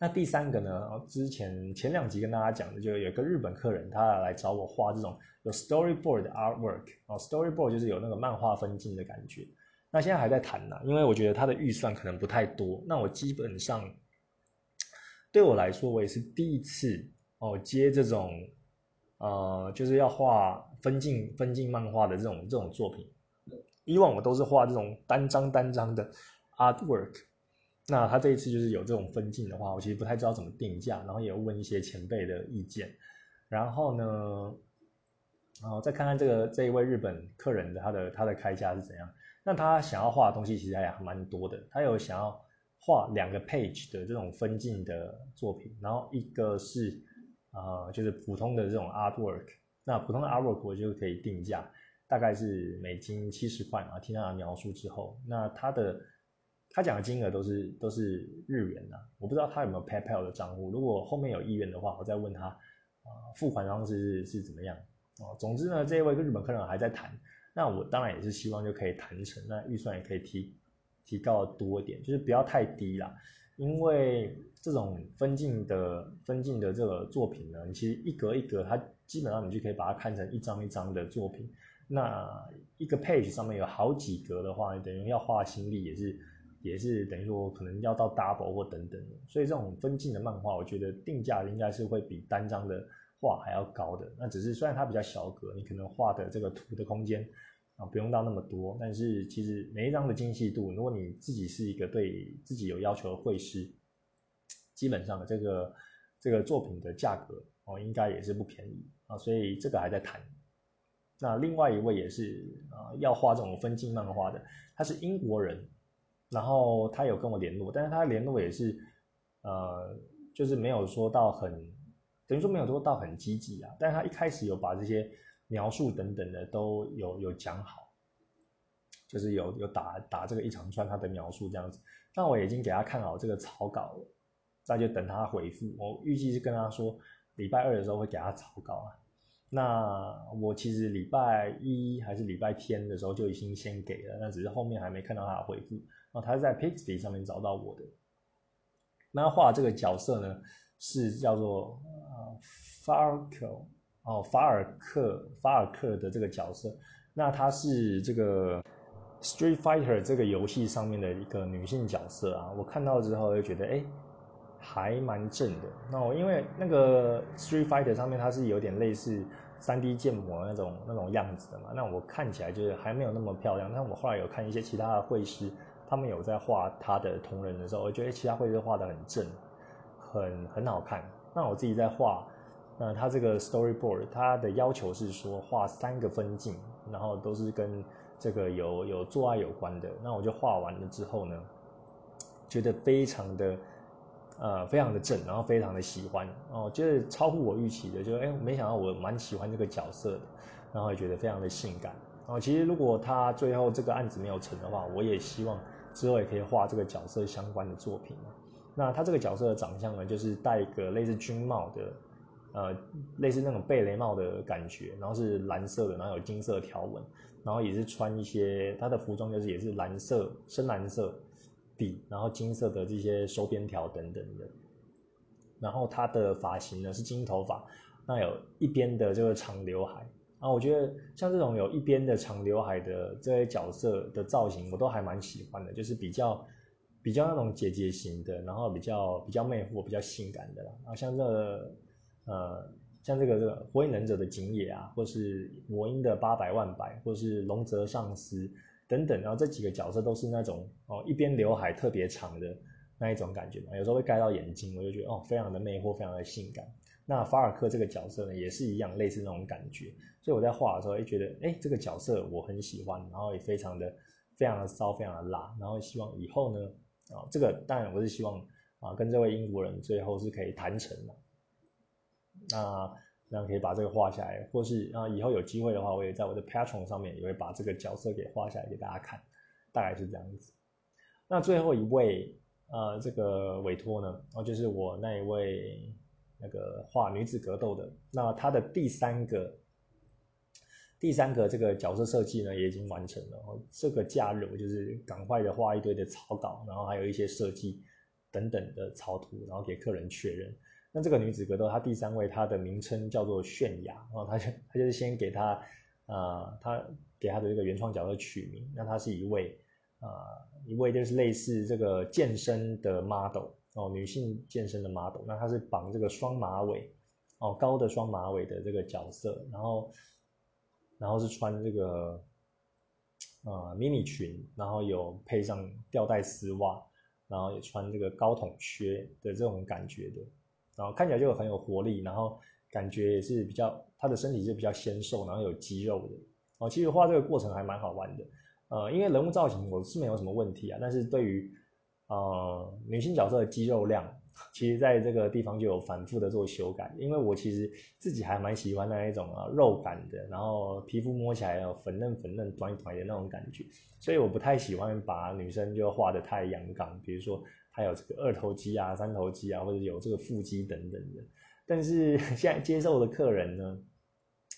那第三个呢？之前前两集跟大家讲的，就有一个日本客人，他来找我画这种有 storyboard 的 artwork 哦，storyboard 就是有那个漫画分镜的感觉。那现在还在谈呢，因为我觉得他的预算可能不太多。那我基本上对我来说，我也是第一次哦接这种呃，就是要画分镜分镜漫画的这种这种作品。以往我都是画这种单张单张的 artwork。那他这一次就是有这种分镜的话，我其实不太知道怎么定价，然后也问一些前辈的意见，然后呢，然后再看看这个这一位日本客人的他的他的开价是怎样。那他想要画的东西其实还蛮多的，他有想要画两个 page 的这种分镜的作品，然后一个是啊就是普通的这种 artwork，那普通的 artwork 我就可以定价，大概是美金七十块啊，听他描述之后，那他的。他讲的金额都是都是日元呐，我不知道他有没有 PayPal 的账户。如果后面有意愿的话，我再问他啊，付款方式是是怎么样哦。总之呢，这一位日本客人还在谈，那我当然也是希望就可以谈成，那预算也可以提提高多一点，就是不要太低啦。因为这种分镜的分镜的这个作品呢，你其实一格一格，它基本上你就可以把它看成一张一张的作品。那一个 page 上面有好几格的话，等于要花心力也是。也是等于说可能要到 double 或等等的，所以这种分镜的漫画，我觉得定价应该是会比单张的画还要高的。那只是虽然它比较小格，你可能画的这个图的空间，啊，不用到那么多。但是其实每一张的精细度，如果你自己是一个对自己有要求的绘师，基本上的这个这个作品的价格哦，应该也是不便宜啊。所以这个还在谈。那另外一位也是啊，要画这种分镜漫画的，他是英国人，然后他有跟我联络，但是他联络也是呃，就是没有说到很，等于说没有说到很积极啊。但是他一开始有把这些。描述等等的都有有讲好，就是有有打打这个一长串他的描述这样子。那我已经给他看好这个草稿了，那就等他回复。我预计是跟他说礼拜二的时候会给他草稿啊。那我其实礼拜一还是礼拜天的时候就已经先给了，那只是后面还没看到他的回复。哦他是在 Pixie 上面找到我的。那画这个角色呢是叫做呃 Farco。哦，法尔克，法尔克的这个角色，那她是这个 Street Fighter 这个游戏上面的一个女性角色啊。我看到之后就觉得，哎，还蛮正的。那我因为那个 Street Fighter 上面它是有点类似 3D 建模那种那种样子的嘛，那我看起来就是还没有那么漂亮。但我后来有看一些其他的绘师，他们有在画他的同人的时候，我觉得其他绘师画的很正，很很好看。那我自己在画。那他这个 storyboard，他的要求是说画三个分镜，然后都是跟这个有有做爱有关的。那我就画完了之后呢，觉得非常的呃非常的正，然后非常的喜欢哦，就是超乎我预期的，就哎没想到我蛮喜欢这个角色的，然后也觉得非常的性感。哦，其实如果他最后这个案子没有成的话，我也希望之后也可以画这个角色相关的作品。那他这个角色的长相呢，就是戴一个类似军帽的。呃，类似那种贝雷帽的感觉，然后是蓝色的，然后有金色条纹，然后也是穿一些他的服装就是也是蓝色深蓝色底，然后金色的这些收边条等等的，然后他的发型呢是金头发，那有一边的这个长刘海，啊，我觉得像这种有一边的长刘海的这些角色的造型，我都还蛮喜欢的，就是比较比较那种姐姐型的，然后比较比较魅惑、比较性感的啦，啊，像这个。呃，像这个这个火影忍者的景野啊，或是魔音的八百万百，或是龙泽上司等等，然后这几个角色都是那种哦，一边刘海特别长的那一种感觉嘛，有时候会盖到眼睛，我就觉得哦，非常的魅惑，非常的性感。那法尔克这个角色呢，也是一样类似那种感觉，所以我在画的时候，哎，觉得哎，这个角色我很喜欢，然后也非常的非常的骚，非常的辣，然后希望以后呢，啊，这个当然我是希望啊，跟这位英国人最后是可以谈成的。那那可以把这个画下来，或是啊以后有机会的话，我也在我的 Patron 上面也会把这个角色给画下来给大家看，大概是这样子。那最后一位呃这个委托呢，然后就是我那一位那个画女子格斗的，那他的第三个第三个这个角色设计呢也已经完成了。这个假日我就是赶快的画一堆的草稿，然后还有一些设计等等的草图，然后给客人确认。那这个女子格斗，她第三位，她的名称叫做泫雅，然后她就她就是先给她，呃，她给她的这个原创角色取名，那她是一位，呃，一位就是类似这个健身的 model 哦，女性健身的 model，那她是绑这个双马尾，哦，高的双马尾的这个角色，然后，然后是穿这个，呃，迷你裙，然后有配上吊带丝袜，然后也穿这个高筒靴的这种感觉的。然后看起来就很有活力，然后感觉也是比较，她的身体是比较纤瘦，然后有肌肉的。哦，其实画这个过程还蛮好玩的。呃，因为人物造型我是没有什么问题啊，但是对于呃女性角色的肌肉量，其实在这个地方就有反复的做修改。因为我其实自己还蛮喜欢那一种啊肉感的，然后皮肤摸起来有粉嫩粉嫩、短短的那种感觉，所以我不太喜欢把女生就画的太阳刚，比如说。她有这个二头肌啊、三头肌啊，或者有这个腹肌等等的。但是 现在接受的客人呢，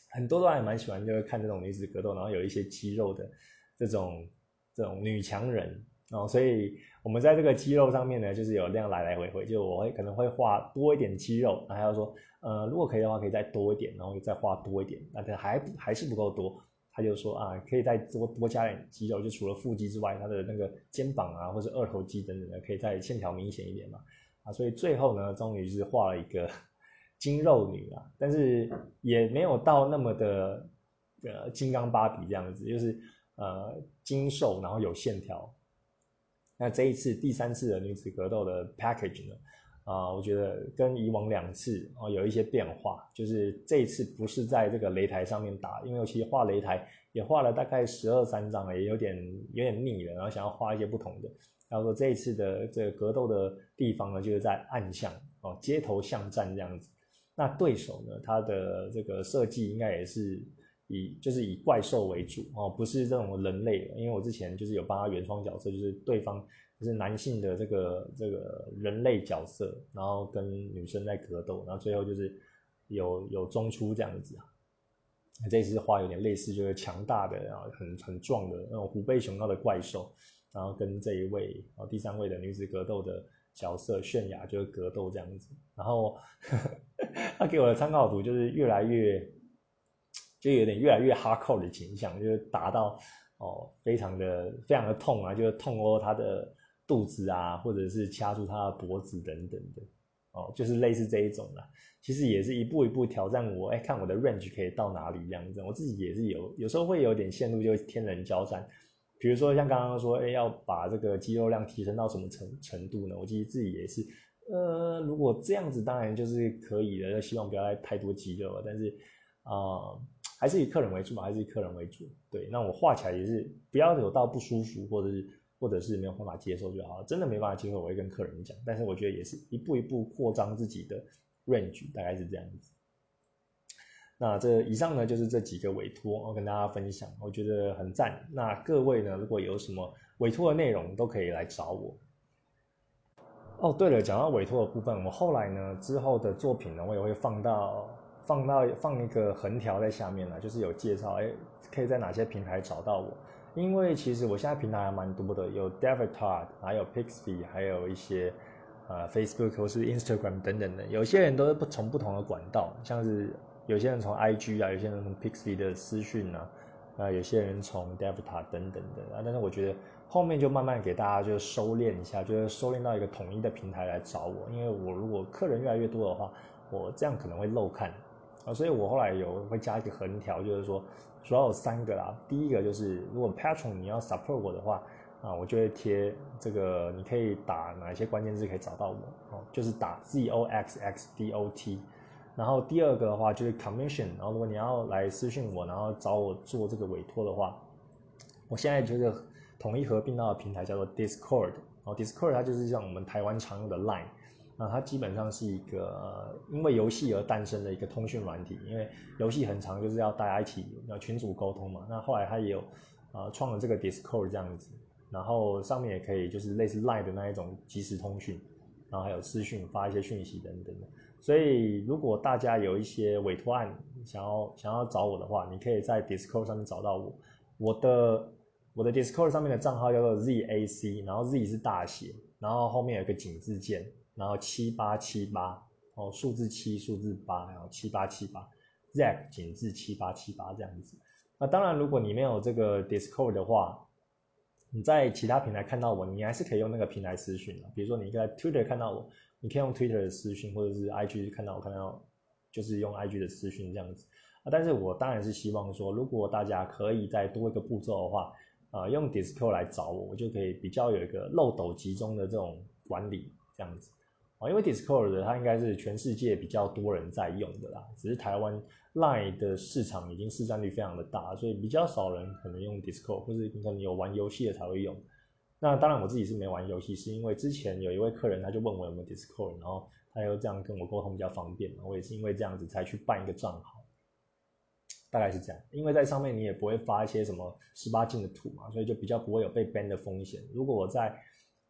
很多都还蛮喜欢，就是看这种女子格斗，然后有一些肌肉的这种这种女强人然哦。所以我们在这个肌肉上面呢，就是有这样来来回回，就我会可能会画多一点肌肉，然后要说，呃，如果可以的话，可以再多一点，然后再画多一点，那还还是不够多。他就说啊，可以再多多加点肌肉，就除了腹肌之外，他的那个肩膀啊，或者二头肌等等的，可以再线条明显一点嘛。啊，所以最后呢，终于是画了一个 精肉女啊，但是也没有到那么的呃金刚芭比这样子，就是呃精瘦然后有线条。那这一次第三次的女子格斗的 package 呢，啊，我觉得跟以往两次哦有一些变化，就是这一次不是在这个擂台上面打，因为我其实画擂台也画了大概十二三张了，也有点有点腻了，然后想要画一些不同的。然后说这一次的这个格斗的地方呢，就是在暗巷哦，街头巷战这样子。那对手呢，他的这个设计应该也是以就是以怪兽为主哦，不是这种人类的。因为我之前就是有帮他原创角色，就是对方就是男性的这个这个人类角色，然后跟女生在格斗，然后最后就是有有中出这样子啊。这次画有点类似，就是强大的然后很很壮的那种虎背熊腰的怪兽。然后跟这一位啊，第三位的女子格斗的角色泫雅就是格斗这样子，然后 他给我的参考图就是越来越，就有点越来越哈扣的倾向，就是打到哦非常的非常的痛啊，就是痛殴他的肚子啊，或者是掐住他的脖子等等的哦，就是类似这一种的，其实也是一步一步挑战我，哎，看我的 range 可以到哪里这样子，我自己也是有有时候会有点陷入就天人交战。比如说像刚刚说，哎，要把这个肌肉量提升到什么程程度呢？我其实自己也是，呃，如果这样子当然就是可以的，希望不要太多肌肉，但是啊，还是以客人为主嘛，还是以客人为主。对，那我画起来也是不要有到不舒服，或者是或者是没有办法接受就好了。真的没办法接受，我会跟客人讲。但是我觉得也是一步一步扩张自己的 range，大概是这样子。那这以上呢，就是这几个委托，我跟大家分享，我觉得很赞。那各位呢，如果有什么委托的内容，都可以来找我。哦，对了，讲到委托的部分，我后来呢之后的作品呢，我也会放到放到放一个横条在下面了，就是有介绍，哎，可以在哪些平台找到我？因为其实我现在平台还蛮多的，有 David Todd，还有 Pixby，还有一些呃 Facebook 或是 Instagram 等等的。有些人都是不从不同的管道，像是。有些人从 IG 啊，有些人从 Pixie 的私讯啊，啊，有些人从 Devta 等等的啊，但是我觉得后面就慢慢给大家就收敛一下，就是收敛到一个统一的平台来找我，因为我如果客人越来越多的话，我这样可能会漏看啊，所以我后来有会加一个横条，就是说主要有三个啦，第一个就是如果 Patron 你要 support 我的话啊，我就会贴这个，你可以打哪一些关键字可以找到我哦，就是打 Z O X X D O T。然后第二个的话就是 commission，然后如果你要来私信我，然后找我做这个委托的话，我现在就是统一合并到的平台叫做 Discord，然后 Discord 它就是像我们台湾常用的 Line，那它基本上是一个因为游戏而诞生的一个通讯软体，因为游戏很长就是要大家一起要群组沟通嘛，那后来它也有呃创了这个 Discord 这样子，然后上面也可以就是类似 Line 的那一种即时通讯，然后还有私讯发一些讯息等等。所以，如果大家有一些委托案想要想要找我的话，你可以在 Discord 上面找到我。我的我的 Discord 上面的账号叫做 ZAC，然后 Z 是大写，然后后面有个井字键，然后七八七八哦，数字七，数字八，然后七八七八，Z 井字七八七八这样子。那当然，如果你没有这个 Discord 的话，你在其他平台看到我，你还是可以用那个平台私讯的。比如说，你在 Twitter 看到我。你可以用 Twitter 的私讯，或者是 IG 看到我看到，就是用 IG 的私讯这样子啊。但是我当然是希望说，如果大家可以再多一个步骤的话，啊，用 Discord 来找我，我就可以比较有一个漏斗集中的这种管理这样子因为 Discord 它应该是全世界比较多人在用的啦，只是台湾 Line 的市场已经市占率非常的大，所以比较少人可能用 Discord，或是可能有玩游戏的才会用。那当然，我自己是没玩游戏，是因为之前有一位客人，他就问我有没有 Discord，然后他又这样跟我沟通比较方便嘛。我也是因为这样子才去办一个账号，大概是这样。因为在上面你也不会发一些什么十八禁的图嘛，所以就比较不会有被 ban 的风险。如果我在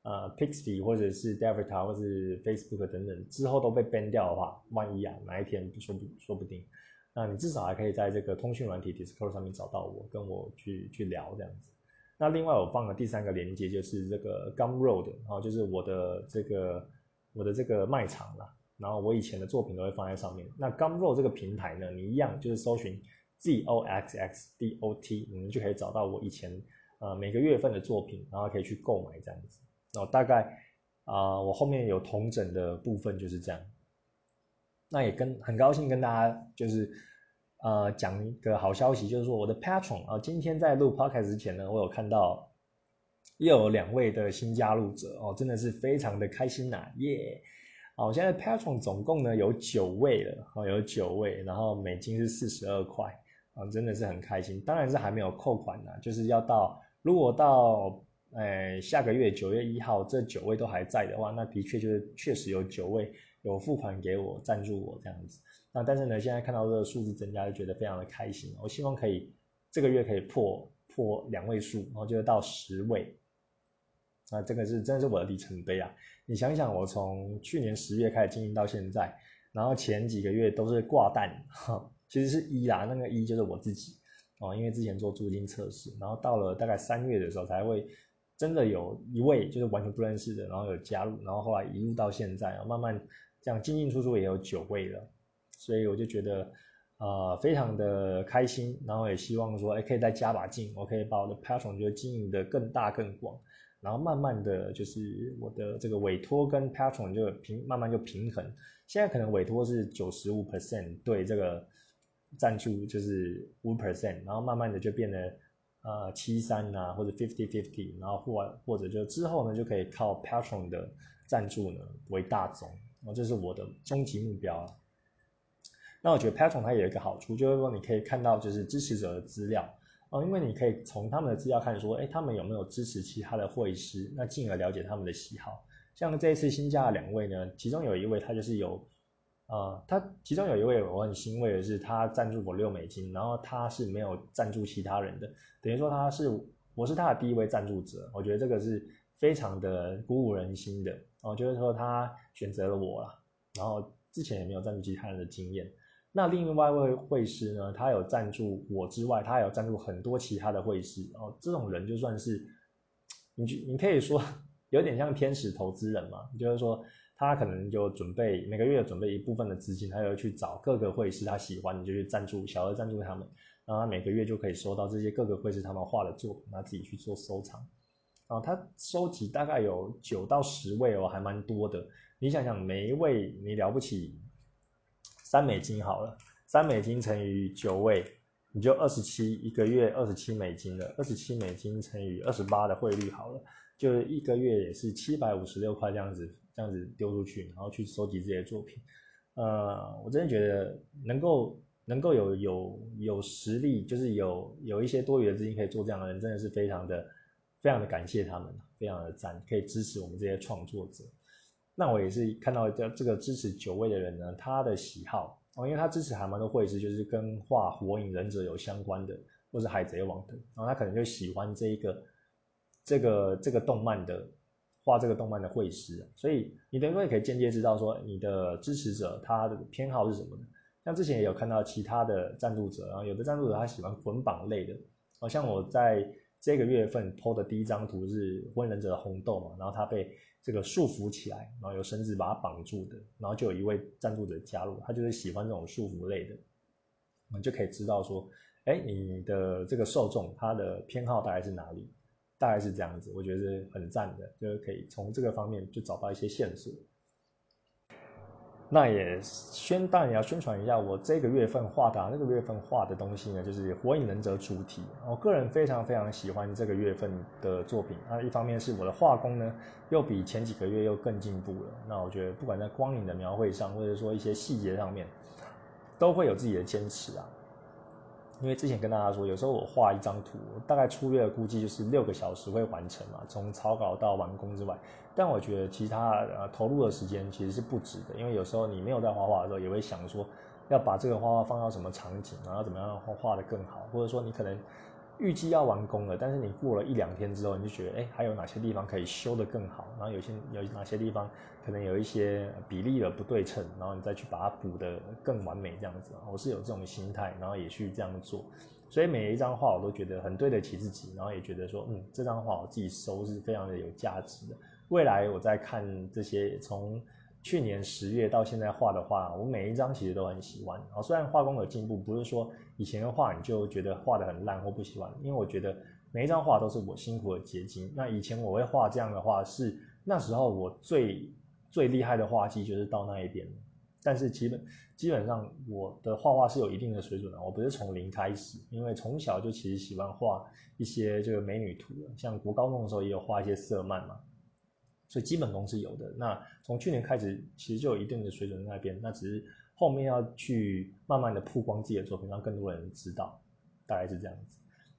呃 Pixie 或者是 d e v i t a 或是 Facebook 等等之后都被 ban 掉的话，万一啊哪一天说不说不定，那你至少还可以在这个通讯软体 Discord 上面找到我，跟我去去聊这样子。那另外我放了第三个连接，就是这个 Gumroad，然后就是我的这个我的这个卖场啦，然后我以前的作品都会放在上面。那 Gumroad 这个平台呢，你一样就是搜寻 Z O X X D O T，你们就可以找到我以前呃每个月份的作品，然后可以去购买这样子。然后大概啊，我后面有同整的部分就是这样。那也跟很高兴跟大家就是。呃讲一个好消息，就是说我的 Patron 啊，今天在录 Podcast 之前呢，我有看到又有两位的新加入者哦，真的是非常的开心呐，耶！好，现在 Patron 总共呢有九位了，哦，有九位，然后美金是四十二块，啊，真的是很开心。当然是还没有扣款呢，就是要到，如果到，呃，下个月九月一号这九位都还在的话，那的确就是确实有九位有付款给我赞助我这样子。那但是呢，现在看到这个数字增加，就觉得非常的开心。我希望可以这个月可以破破两位数，然后就到十位。那这个是真的是我的里程碑啊！你想想，我从去年十月开始经营到现在，然后前几个月都是挂蛋，哈，其实是一啦，那个一就是我自己哦，因为之前做租金测试，然后到了大概三月的时候才会真的有一位就是完全不认识的，然后有加入，然后后来一路到现在，慢慢这样进进出出也有九位了，所以我就觉得呃非常的开心，然后也希望说，哎，可以再加把劲，我可以把我的 Patron 就经营的更大更广。然后慢慢的就是我的这个委托跟 Patron 就平慢慢就平衡，现在可能委托是九十五 percent 对这个赞助就是五 percent，然后慢慢的就变得呃七三呐或者 fifty fifty，然后或或者就之后呢就可以靠 Patron 的赞助呢为大宗，然后这是我的终极目标。那我觉得 Patron 它有一个好处就是说你可以看到就是支持者的资料。哦，因为你可以从他们的资料看，说，哎，他们有没有支持其他的会师，那进而了解他们的喜好。像这一次新加的两位呢，其中有一位他就是有，呃，他其中有一位我很欣慰的是，他赞助我六美金，然后他是没有赞助其他人的，等于说他是我是他的第一位赞助者，我觉得这个是非常的鼓舞人心的。哦，就是说他选择了我了，然后之前也没有赞助其他人的经验。那另外一位会师呢？他有赞助我之外，他还有赞助很多其他的会师哦。这种人就算是你，你可以说 有点像天使投资人嘛。就是说，他可能就准备每个月准备一部分的资金，他要去找各个会师他喜欢，你就去赞助，小额赞助他们，然后他每个月就可以收到这些各个会师他们画的作品，他自己去做收藏。啊，他收集大概有九到十位哦，还蛮多的。你想想，每一位你了不起。三美金好了，三美金乘以九位，你就二十七一个月二十七美金了。二十七美金乘以二十八的汇率好了，就一个月也是七百五十六块这样子，这样子丢出去，然后去收集这些作品。呃，我真的觉得能够能够有有有实力，就是有有一些多余的资金可以做这样的人，真的是非常的非常的感谢他们，非常的赞，可以支持我们这些创作者。那我也是看到这这个支持九位的人呢，他的喜好哦，因为他支持还蛮多绘师，就是跟画火影忍者有相关的，或是海贼王的，然后他可能就喜欢这一个这个这个动漫的画这个动漫的绘师，所以你等于说也可以间接知道说你的支持者他的偏好是什么的。像之前也有看到其他的赞助者，然后有的赞助者他喜欢捆绑类的，好像我在这个月份 PO 的第一张图是火影忍者的红豆嘛，然后他被。这个束缚起来，然后有绳子把它绑住的，然后就有一位赞助者加入，他就是喜欢这种束缚类的，我们就可以知道说，哎，你的这个受众他的偏好大概是哪里，大概是这样子，我觉得很赞的，就是可以从这个方面就找到一些线索。那也宣，当然也要宣传一下我这个月份画的，那个月份画的东西呢，就是《火影忍者》主题。我个人非常非常喜欢这个月份的作品。那一方面是我的画工呢，又比前几个月又更进步了。那我觉得不管在光影的描绘上，或者说一些细节上面，都会有自己的坚持啊。因为之前跟大家说，有时候我画一张图，大概粗略估计就是六个小时会完成嘛，从草稿到完工之外。但我觉得其他呃投入的时间其实是不值的，因为有时候你没有在画画的时候，也会想说要把这个画画放到什么场景，然后怎么样画画的更好，或者说你可能预计要完工了，但是你过了一两天之后，你就觉得哎还有哪些地方可以修得更好，然后有些有哪些地方可能有一些比例的不对称，然后你再去把它补得更完美这样子。我是有这种心态，然后也去这样做，所以每一张画我都觉得很对得起自己，然后也觉得说嗯这张画我自己收是非常的有价值的。未来我在看这些，从去年十月到现在画的画，我每一张其实都很喜欢。然后虽然画工有进步，不是说以前的画你就觉得画的很烂或不喜欢，因为我觉得每一张画都是我辛苦的结晶。那以前我会画这样的画，是那时候我最最厉害的画技就是到那一边但是基本基本上我的画画是有一定的水准的，我不是从零开始，因为从小就其实喜欢画一些这个美女图，像国高中的时候也有画一些色漫嘛，所以基本功是有的。那从去年开始，其实就有一定的水准在那边，那只是后面要去慢慢的曝光自己的作品，让更多人知道，大概是这样子。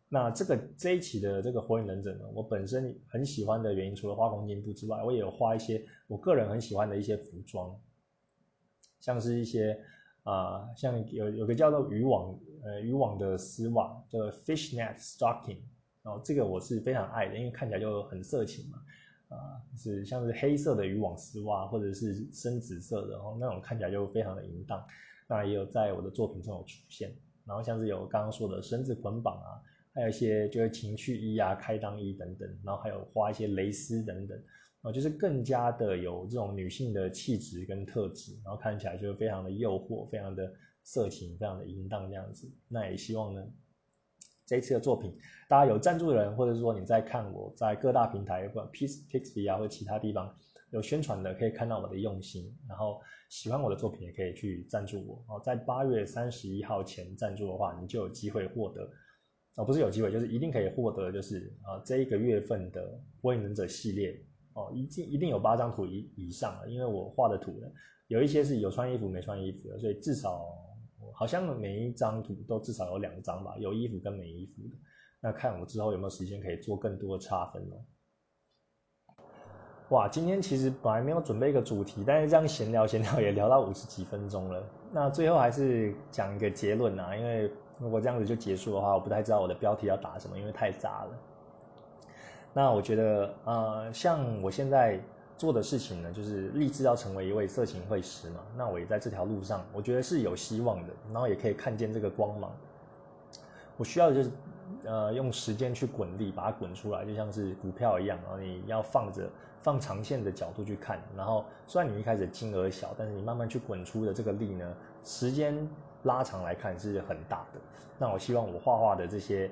那这个这一期的这个火影忍者呢，我本身很喜欢的原因，除了画工进步之外，我也有画一些我个人很喜欢的一些服装。像是一些啊，像有有个叫做渔网呃渔网的丝袜，叫做 fishnet stocking，然后这个我是非常爱的，因为看起来就很色情嘛，啊是像是黑色的渔网丝袜或者是深紫色的，然后那种看起来就非常的淫荡，那也有在我的作品中有出现，然后像是有刚刚说的绳子捆绑啊，还有一些就是情趣衣啊、开裆衣等等，然后还有画一些蕾丝等等。啊，就是更加的有这种女性的气质跟特质，然后看起来就非常的诱惑，非常的色情，非常的淫荡这样子。那也希望呢，这一次的作品，大家有赞助的人，或者说你在看我在各大平台，不管 P Pixby 啊或其他地方有宣传的，可以看到我的用心。然后喜欢我的作品，也可以去赞助我。哦，在八月三十一号前赞助的话，你就有机会获得，哦，不是有机会，就是一定可以获得，就是啊这一个月份的火影忍者系列。哦，一定一定有八张图以以上了，因为我画的图呢，有一些是有穿衣服没穿衣服的，所以至少好像每一张图都至少有两张吧，有衣服跟没衣服的。那看我之后有没有时间可以做更多的差分哦。哇，今天其实本来没有准备一个主题，但是这样闲聊闲聊也聊到五十几分钟了。那最后还是讲一个结论啊，因为如果这样子就结束的话，我不太知道我的标题要打什么，因为太杂了。那我觉得，呃，像我现在做的事情呢，就是立志要成为一位色情会师嘛。那我也在这条路上，我觉得是有希望的，然后也可以看见这个光芒。我需要的就是，呃，用时间去滚力，把它滚出来，就像是股票一样，然后你要放着放长线的角度去看。然后虽然你一开始金额小，但是你慢慢去滚出的这个力呢，时间拉长来看是很大的。那我希望我画画的这些，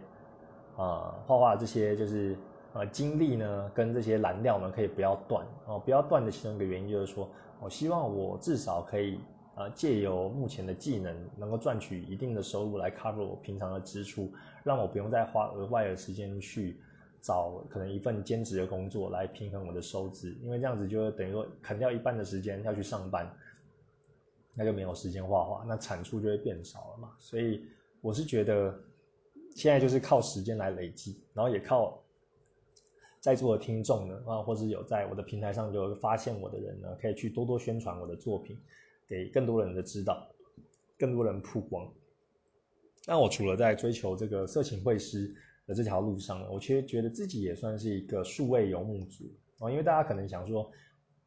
啊，画画这些就是。呃，精力呢，跟这些燃料呢，可以不要断哦。不要断的其中一个原因就是说，我希望我至少可以呃，借由目前的技能，能够赚取一定的收入来 cover 我平常的支出，让我不用再花额外的时间去找可能一份兼职的工作来平衡我的收支。因为这样子就等于说砍掉一半的时间要去上班，那就没有时间画画，那产出就会变少了嘛。所以我是觉得现在就是靠时间来累积，然后也靠。在座的听众呢，啊，或者有在我的平台上就发现我的人呢，可以去多多宣传我的作品，给更多人的知道，更多人曝光。那我除了在追求这个色情会师的这条路上呢，我其实觉得自己也算是一个数位游牧族啊，因为大家可能想说，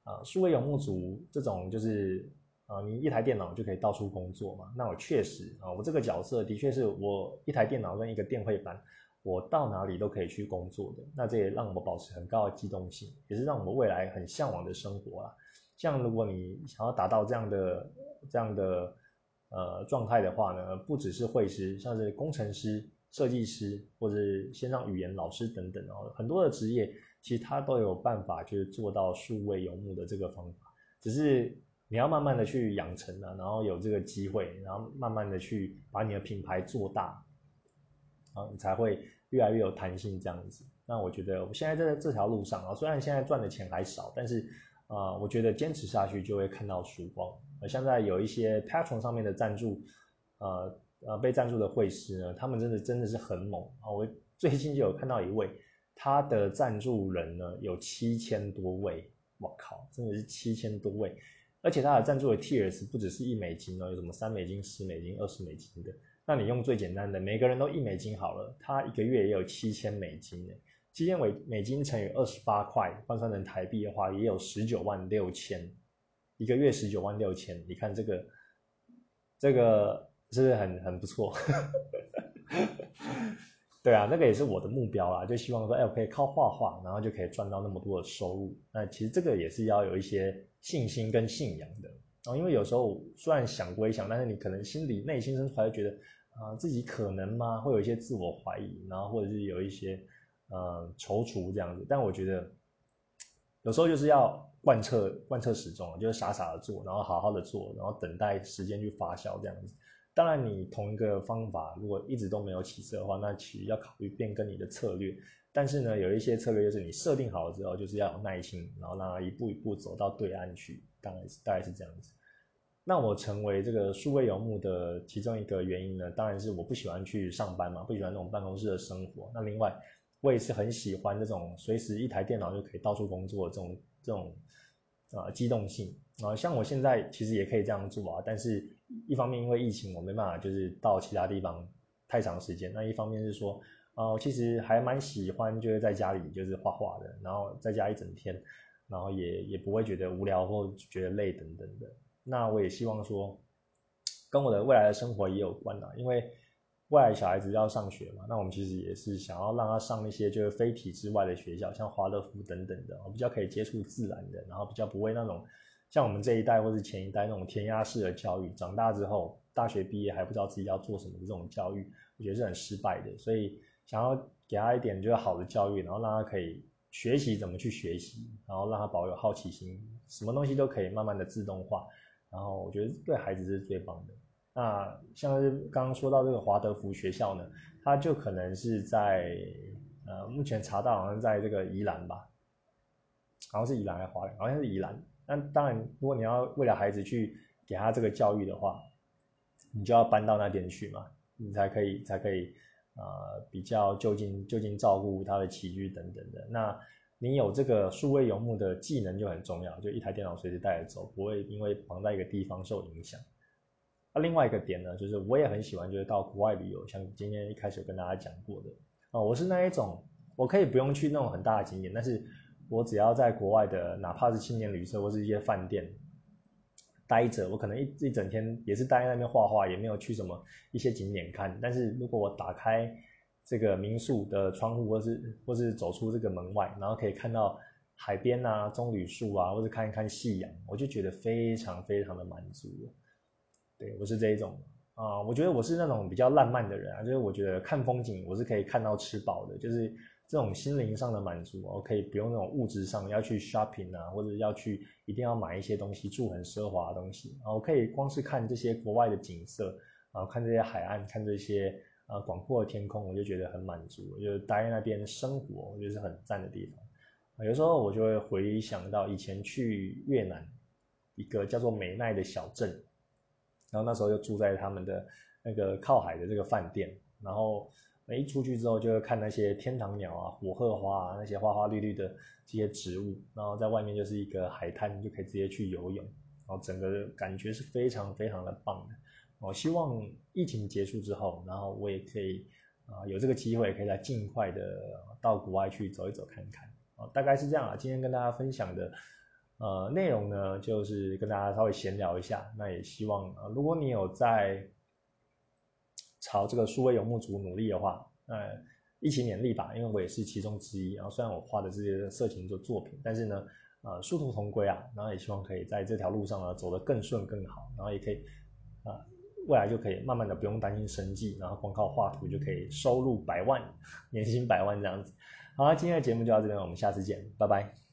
啊，数位游牧族这种就是啊，你一台电脑就可以到处工作嘛。那我确实啊，我这个角色的确是我一台电脑跟一个电绘板。我到哪里都可以去工作的，那这也让我们保持很高的机动性，也是让我们未来很向往的生活啊。像如果你想要达到这样的这样的呃状态的话呢，不只是会师，像是工程师、设计师或者线上语言老师等等哦，很多的职业其实他都有办法就是做到数位游牧的这个方法，只是你要慢慢的去养成啊，然后有这个机会，然后慢慢的去把你的品牌做大，啊，你才会。越来越有弹性这样子，那我觉得我现在在这条路上啊，虽然现在赚的钱还少，但是啊，我觉得坚持下去就会看到曙光。而现在有一些 Patron 上面的赞助，呃呃被赞助的会师呢，他们真的真的是很猛啊！我最近就有看到一位，他的赞助人呢有七千多位，我靠，真的是七千多位，而且他的赞助的 Tiers 不只是一美金哦，有什么三美金、十美金、二十美金的。那你用最简单的，每个人都一美金好了，他一个月也有七千美金呢。七千美美金乘以二十八块，换算成台币的话，也有十九万六千，一个月十九万六千。你看这个，这个是不是很很不错？对啊，那个也是我的目标啊，就希望说，哎，我可以靠画画，然后就可以赚到那么多的收入。那其实这个也是要有一些信心跟信仰的。然哦，因为有时候虽然想归想，但是你可能心里内心深处还是觉得啊，自己可能吗？会有一些自我怀疑，然后或者是有一些呃踌躇这样子。但我觉得有时候就是要贯彻贯彻始终，就是傻傻的做，然后好好的做，然后等待时间去发酵这样子。当然，你同一个方法如果一直都没有起色的话，那其实要考虑变更你的策略。但是呢，有一些策略就是你设定好了之后，就是要有耐心，然后让它一步一步走到对岸去，大概是大概是这样子。那我成为这个数位游牧的其中一个原因呢，当然是我不喜欢去上班嘛，不喜欢那种办公室的生活。那另外，我也是很喜欢这种随时一台电脑就可以到处工作的这种这种啊机动性啊。像我现在其实也可以这样做啊，但是一方面因为疫情我没办法就是到其他地方太长时间，那一方面是说啊，我其实还蛮喜欢就是在家里就是画画的，然后在家一整天，然后也也不会觉得无聊或觉得累等等的。那我也希望说，跟我的未来的生活也有关啊，因为未来小孩子要上学嘛，那我们其实也是想要让他上一些就是非体制外的学校，像华德福等等的，比较可以接触自然的，然后比较不会那种像我们这一代或是前一代那种填鸭式的教育，长大之后大学毕业还不知道自己要做什么的这种教育，我觉得是很失败的，所以想要给他一点就是好的教育，然后让他可以学习怎么去学习，然后让他保有好奇心，什么东西都可以慢慢的自动化。然后我觉得对孩子是最棒的。那像是刚刚说到这个华德福学校呢，它就可能是在呃目前查到好像在这个宜兰吧，好像是宜兰还是华好像是宜兰。那当然，如果你要为了孩子去给他这个教育的话，你就要搬到那边去嘛，你才可以才可以呃比较就近就近照顾他的起居等等的。那你有这个数位游牧的技能就很重要，就一台电脑随时带着走，不会因为绑在一个地方受影响。那另外一个点呢，就是我也很喜欢，就是到国外旅游，像今天一开始跟大家讲过的啊，我是那一种，我可以不用去那种很大的景点，但是我只要在国外的，哪怕是青年旅社或是一些饭店待着，我可能一一整天也是待在那边画画，也没有去什么一些景点看，但是如果我打开。这个民宿的窗户，或是或是走出这个门外，然后可以看到海边啊、棕榈树啊，或者看一看夕阳，我就觉得非常非常的满足。对我是这一种啊，我觉得我是那种比较浪漫的人啊，就是我觉得看风景我是可以看到吃饱的，就是这种心灵上的满足，我可以不用那种物质上要去 shopping 啊，或者要去一定要买一些东西住很奢华的东西啊，我可以光是看这些国外的景色啊，看这些海岸，看这些。啊，广阔的天空，我就觉得很满足。我就待在那边生活，我觉得是很赞的地方。有时候我就会回想到以前去越南一个叫做美奈的小镇，然后那时候就住在他们的那个靠海的这个饭店。然后一出去之后，就会看那些天堂鸟啊、火鹤花啊，那些花花绿绿的这些植物。然后在外面就是一个海滩，就可以直接去游泳。然后整个感觉是非常非常的棒的。我希望疫情结束之后，然后我也可以啊有这个机会，可以来尽快的到国外去走一走看看啊，大概是这样啊。今天跟大家分享的呃内容呢，就是跟大家稍微闲聊一下。那也希望啊，如果你有在朝这个数位游牧族努力的话，呃，一起勉励吧，因为我也是其中之一。然后虽然我画的这些色情的作品，但是呢，呃，殊途同归啊。然后也希望可以在这条路上呢走得更顺更好，然后也可以啊。未来就可以慢慢的不用担心生计，然后光靠画图就可以收入百万，年薪百万这样子。好，今天的节目就到这边，我们下次见，拜拜。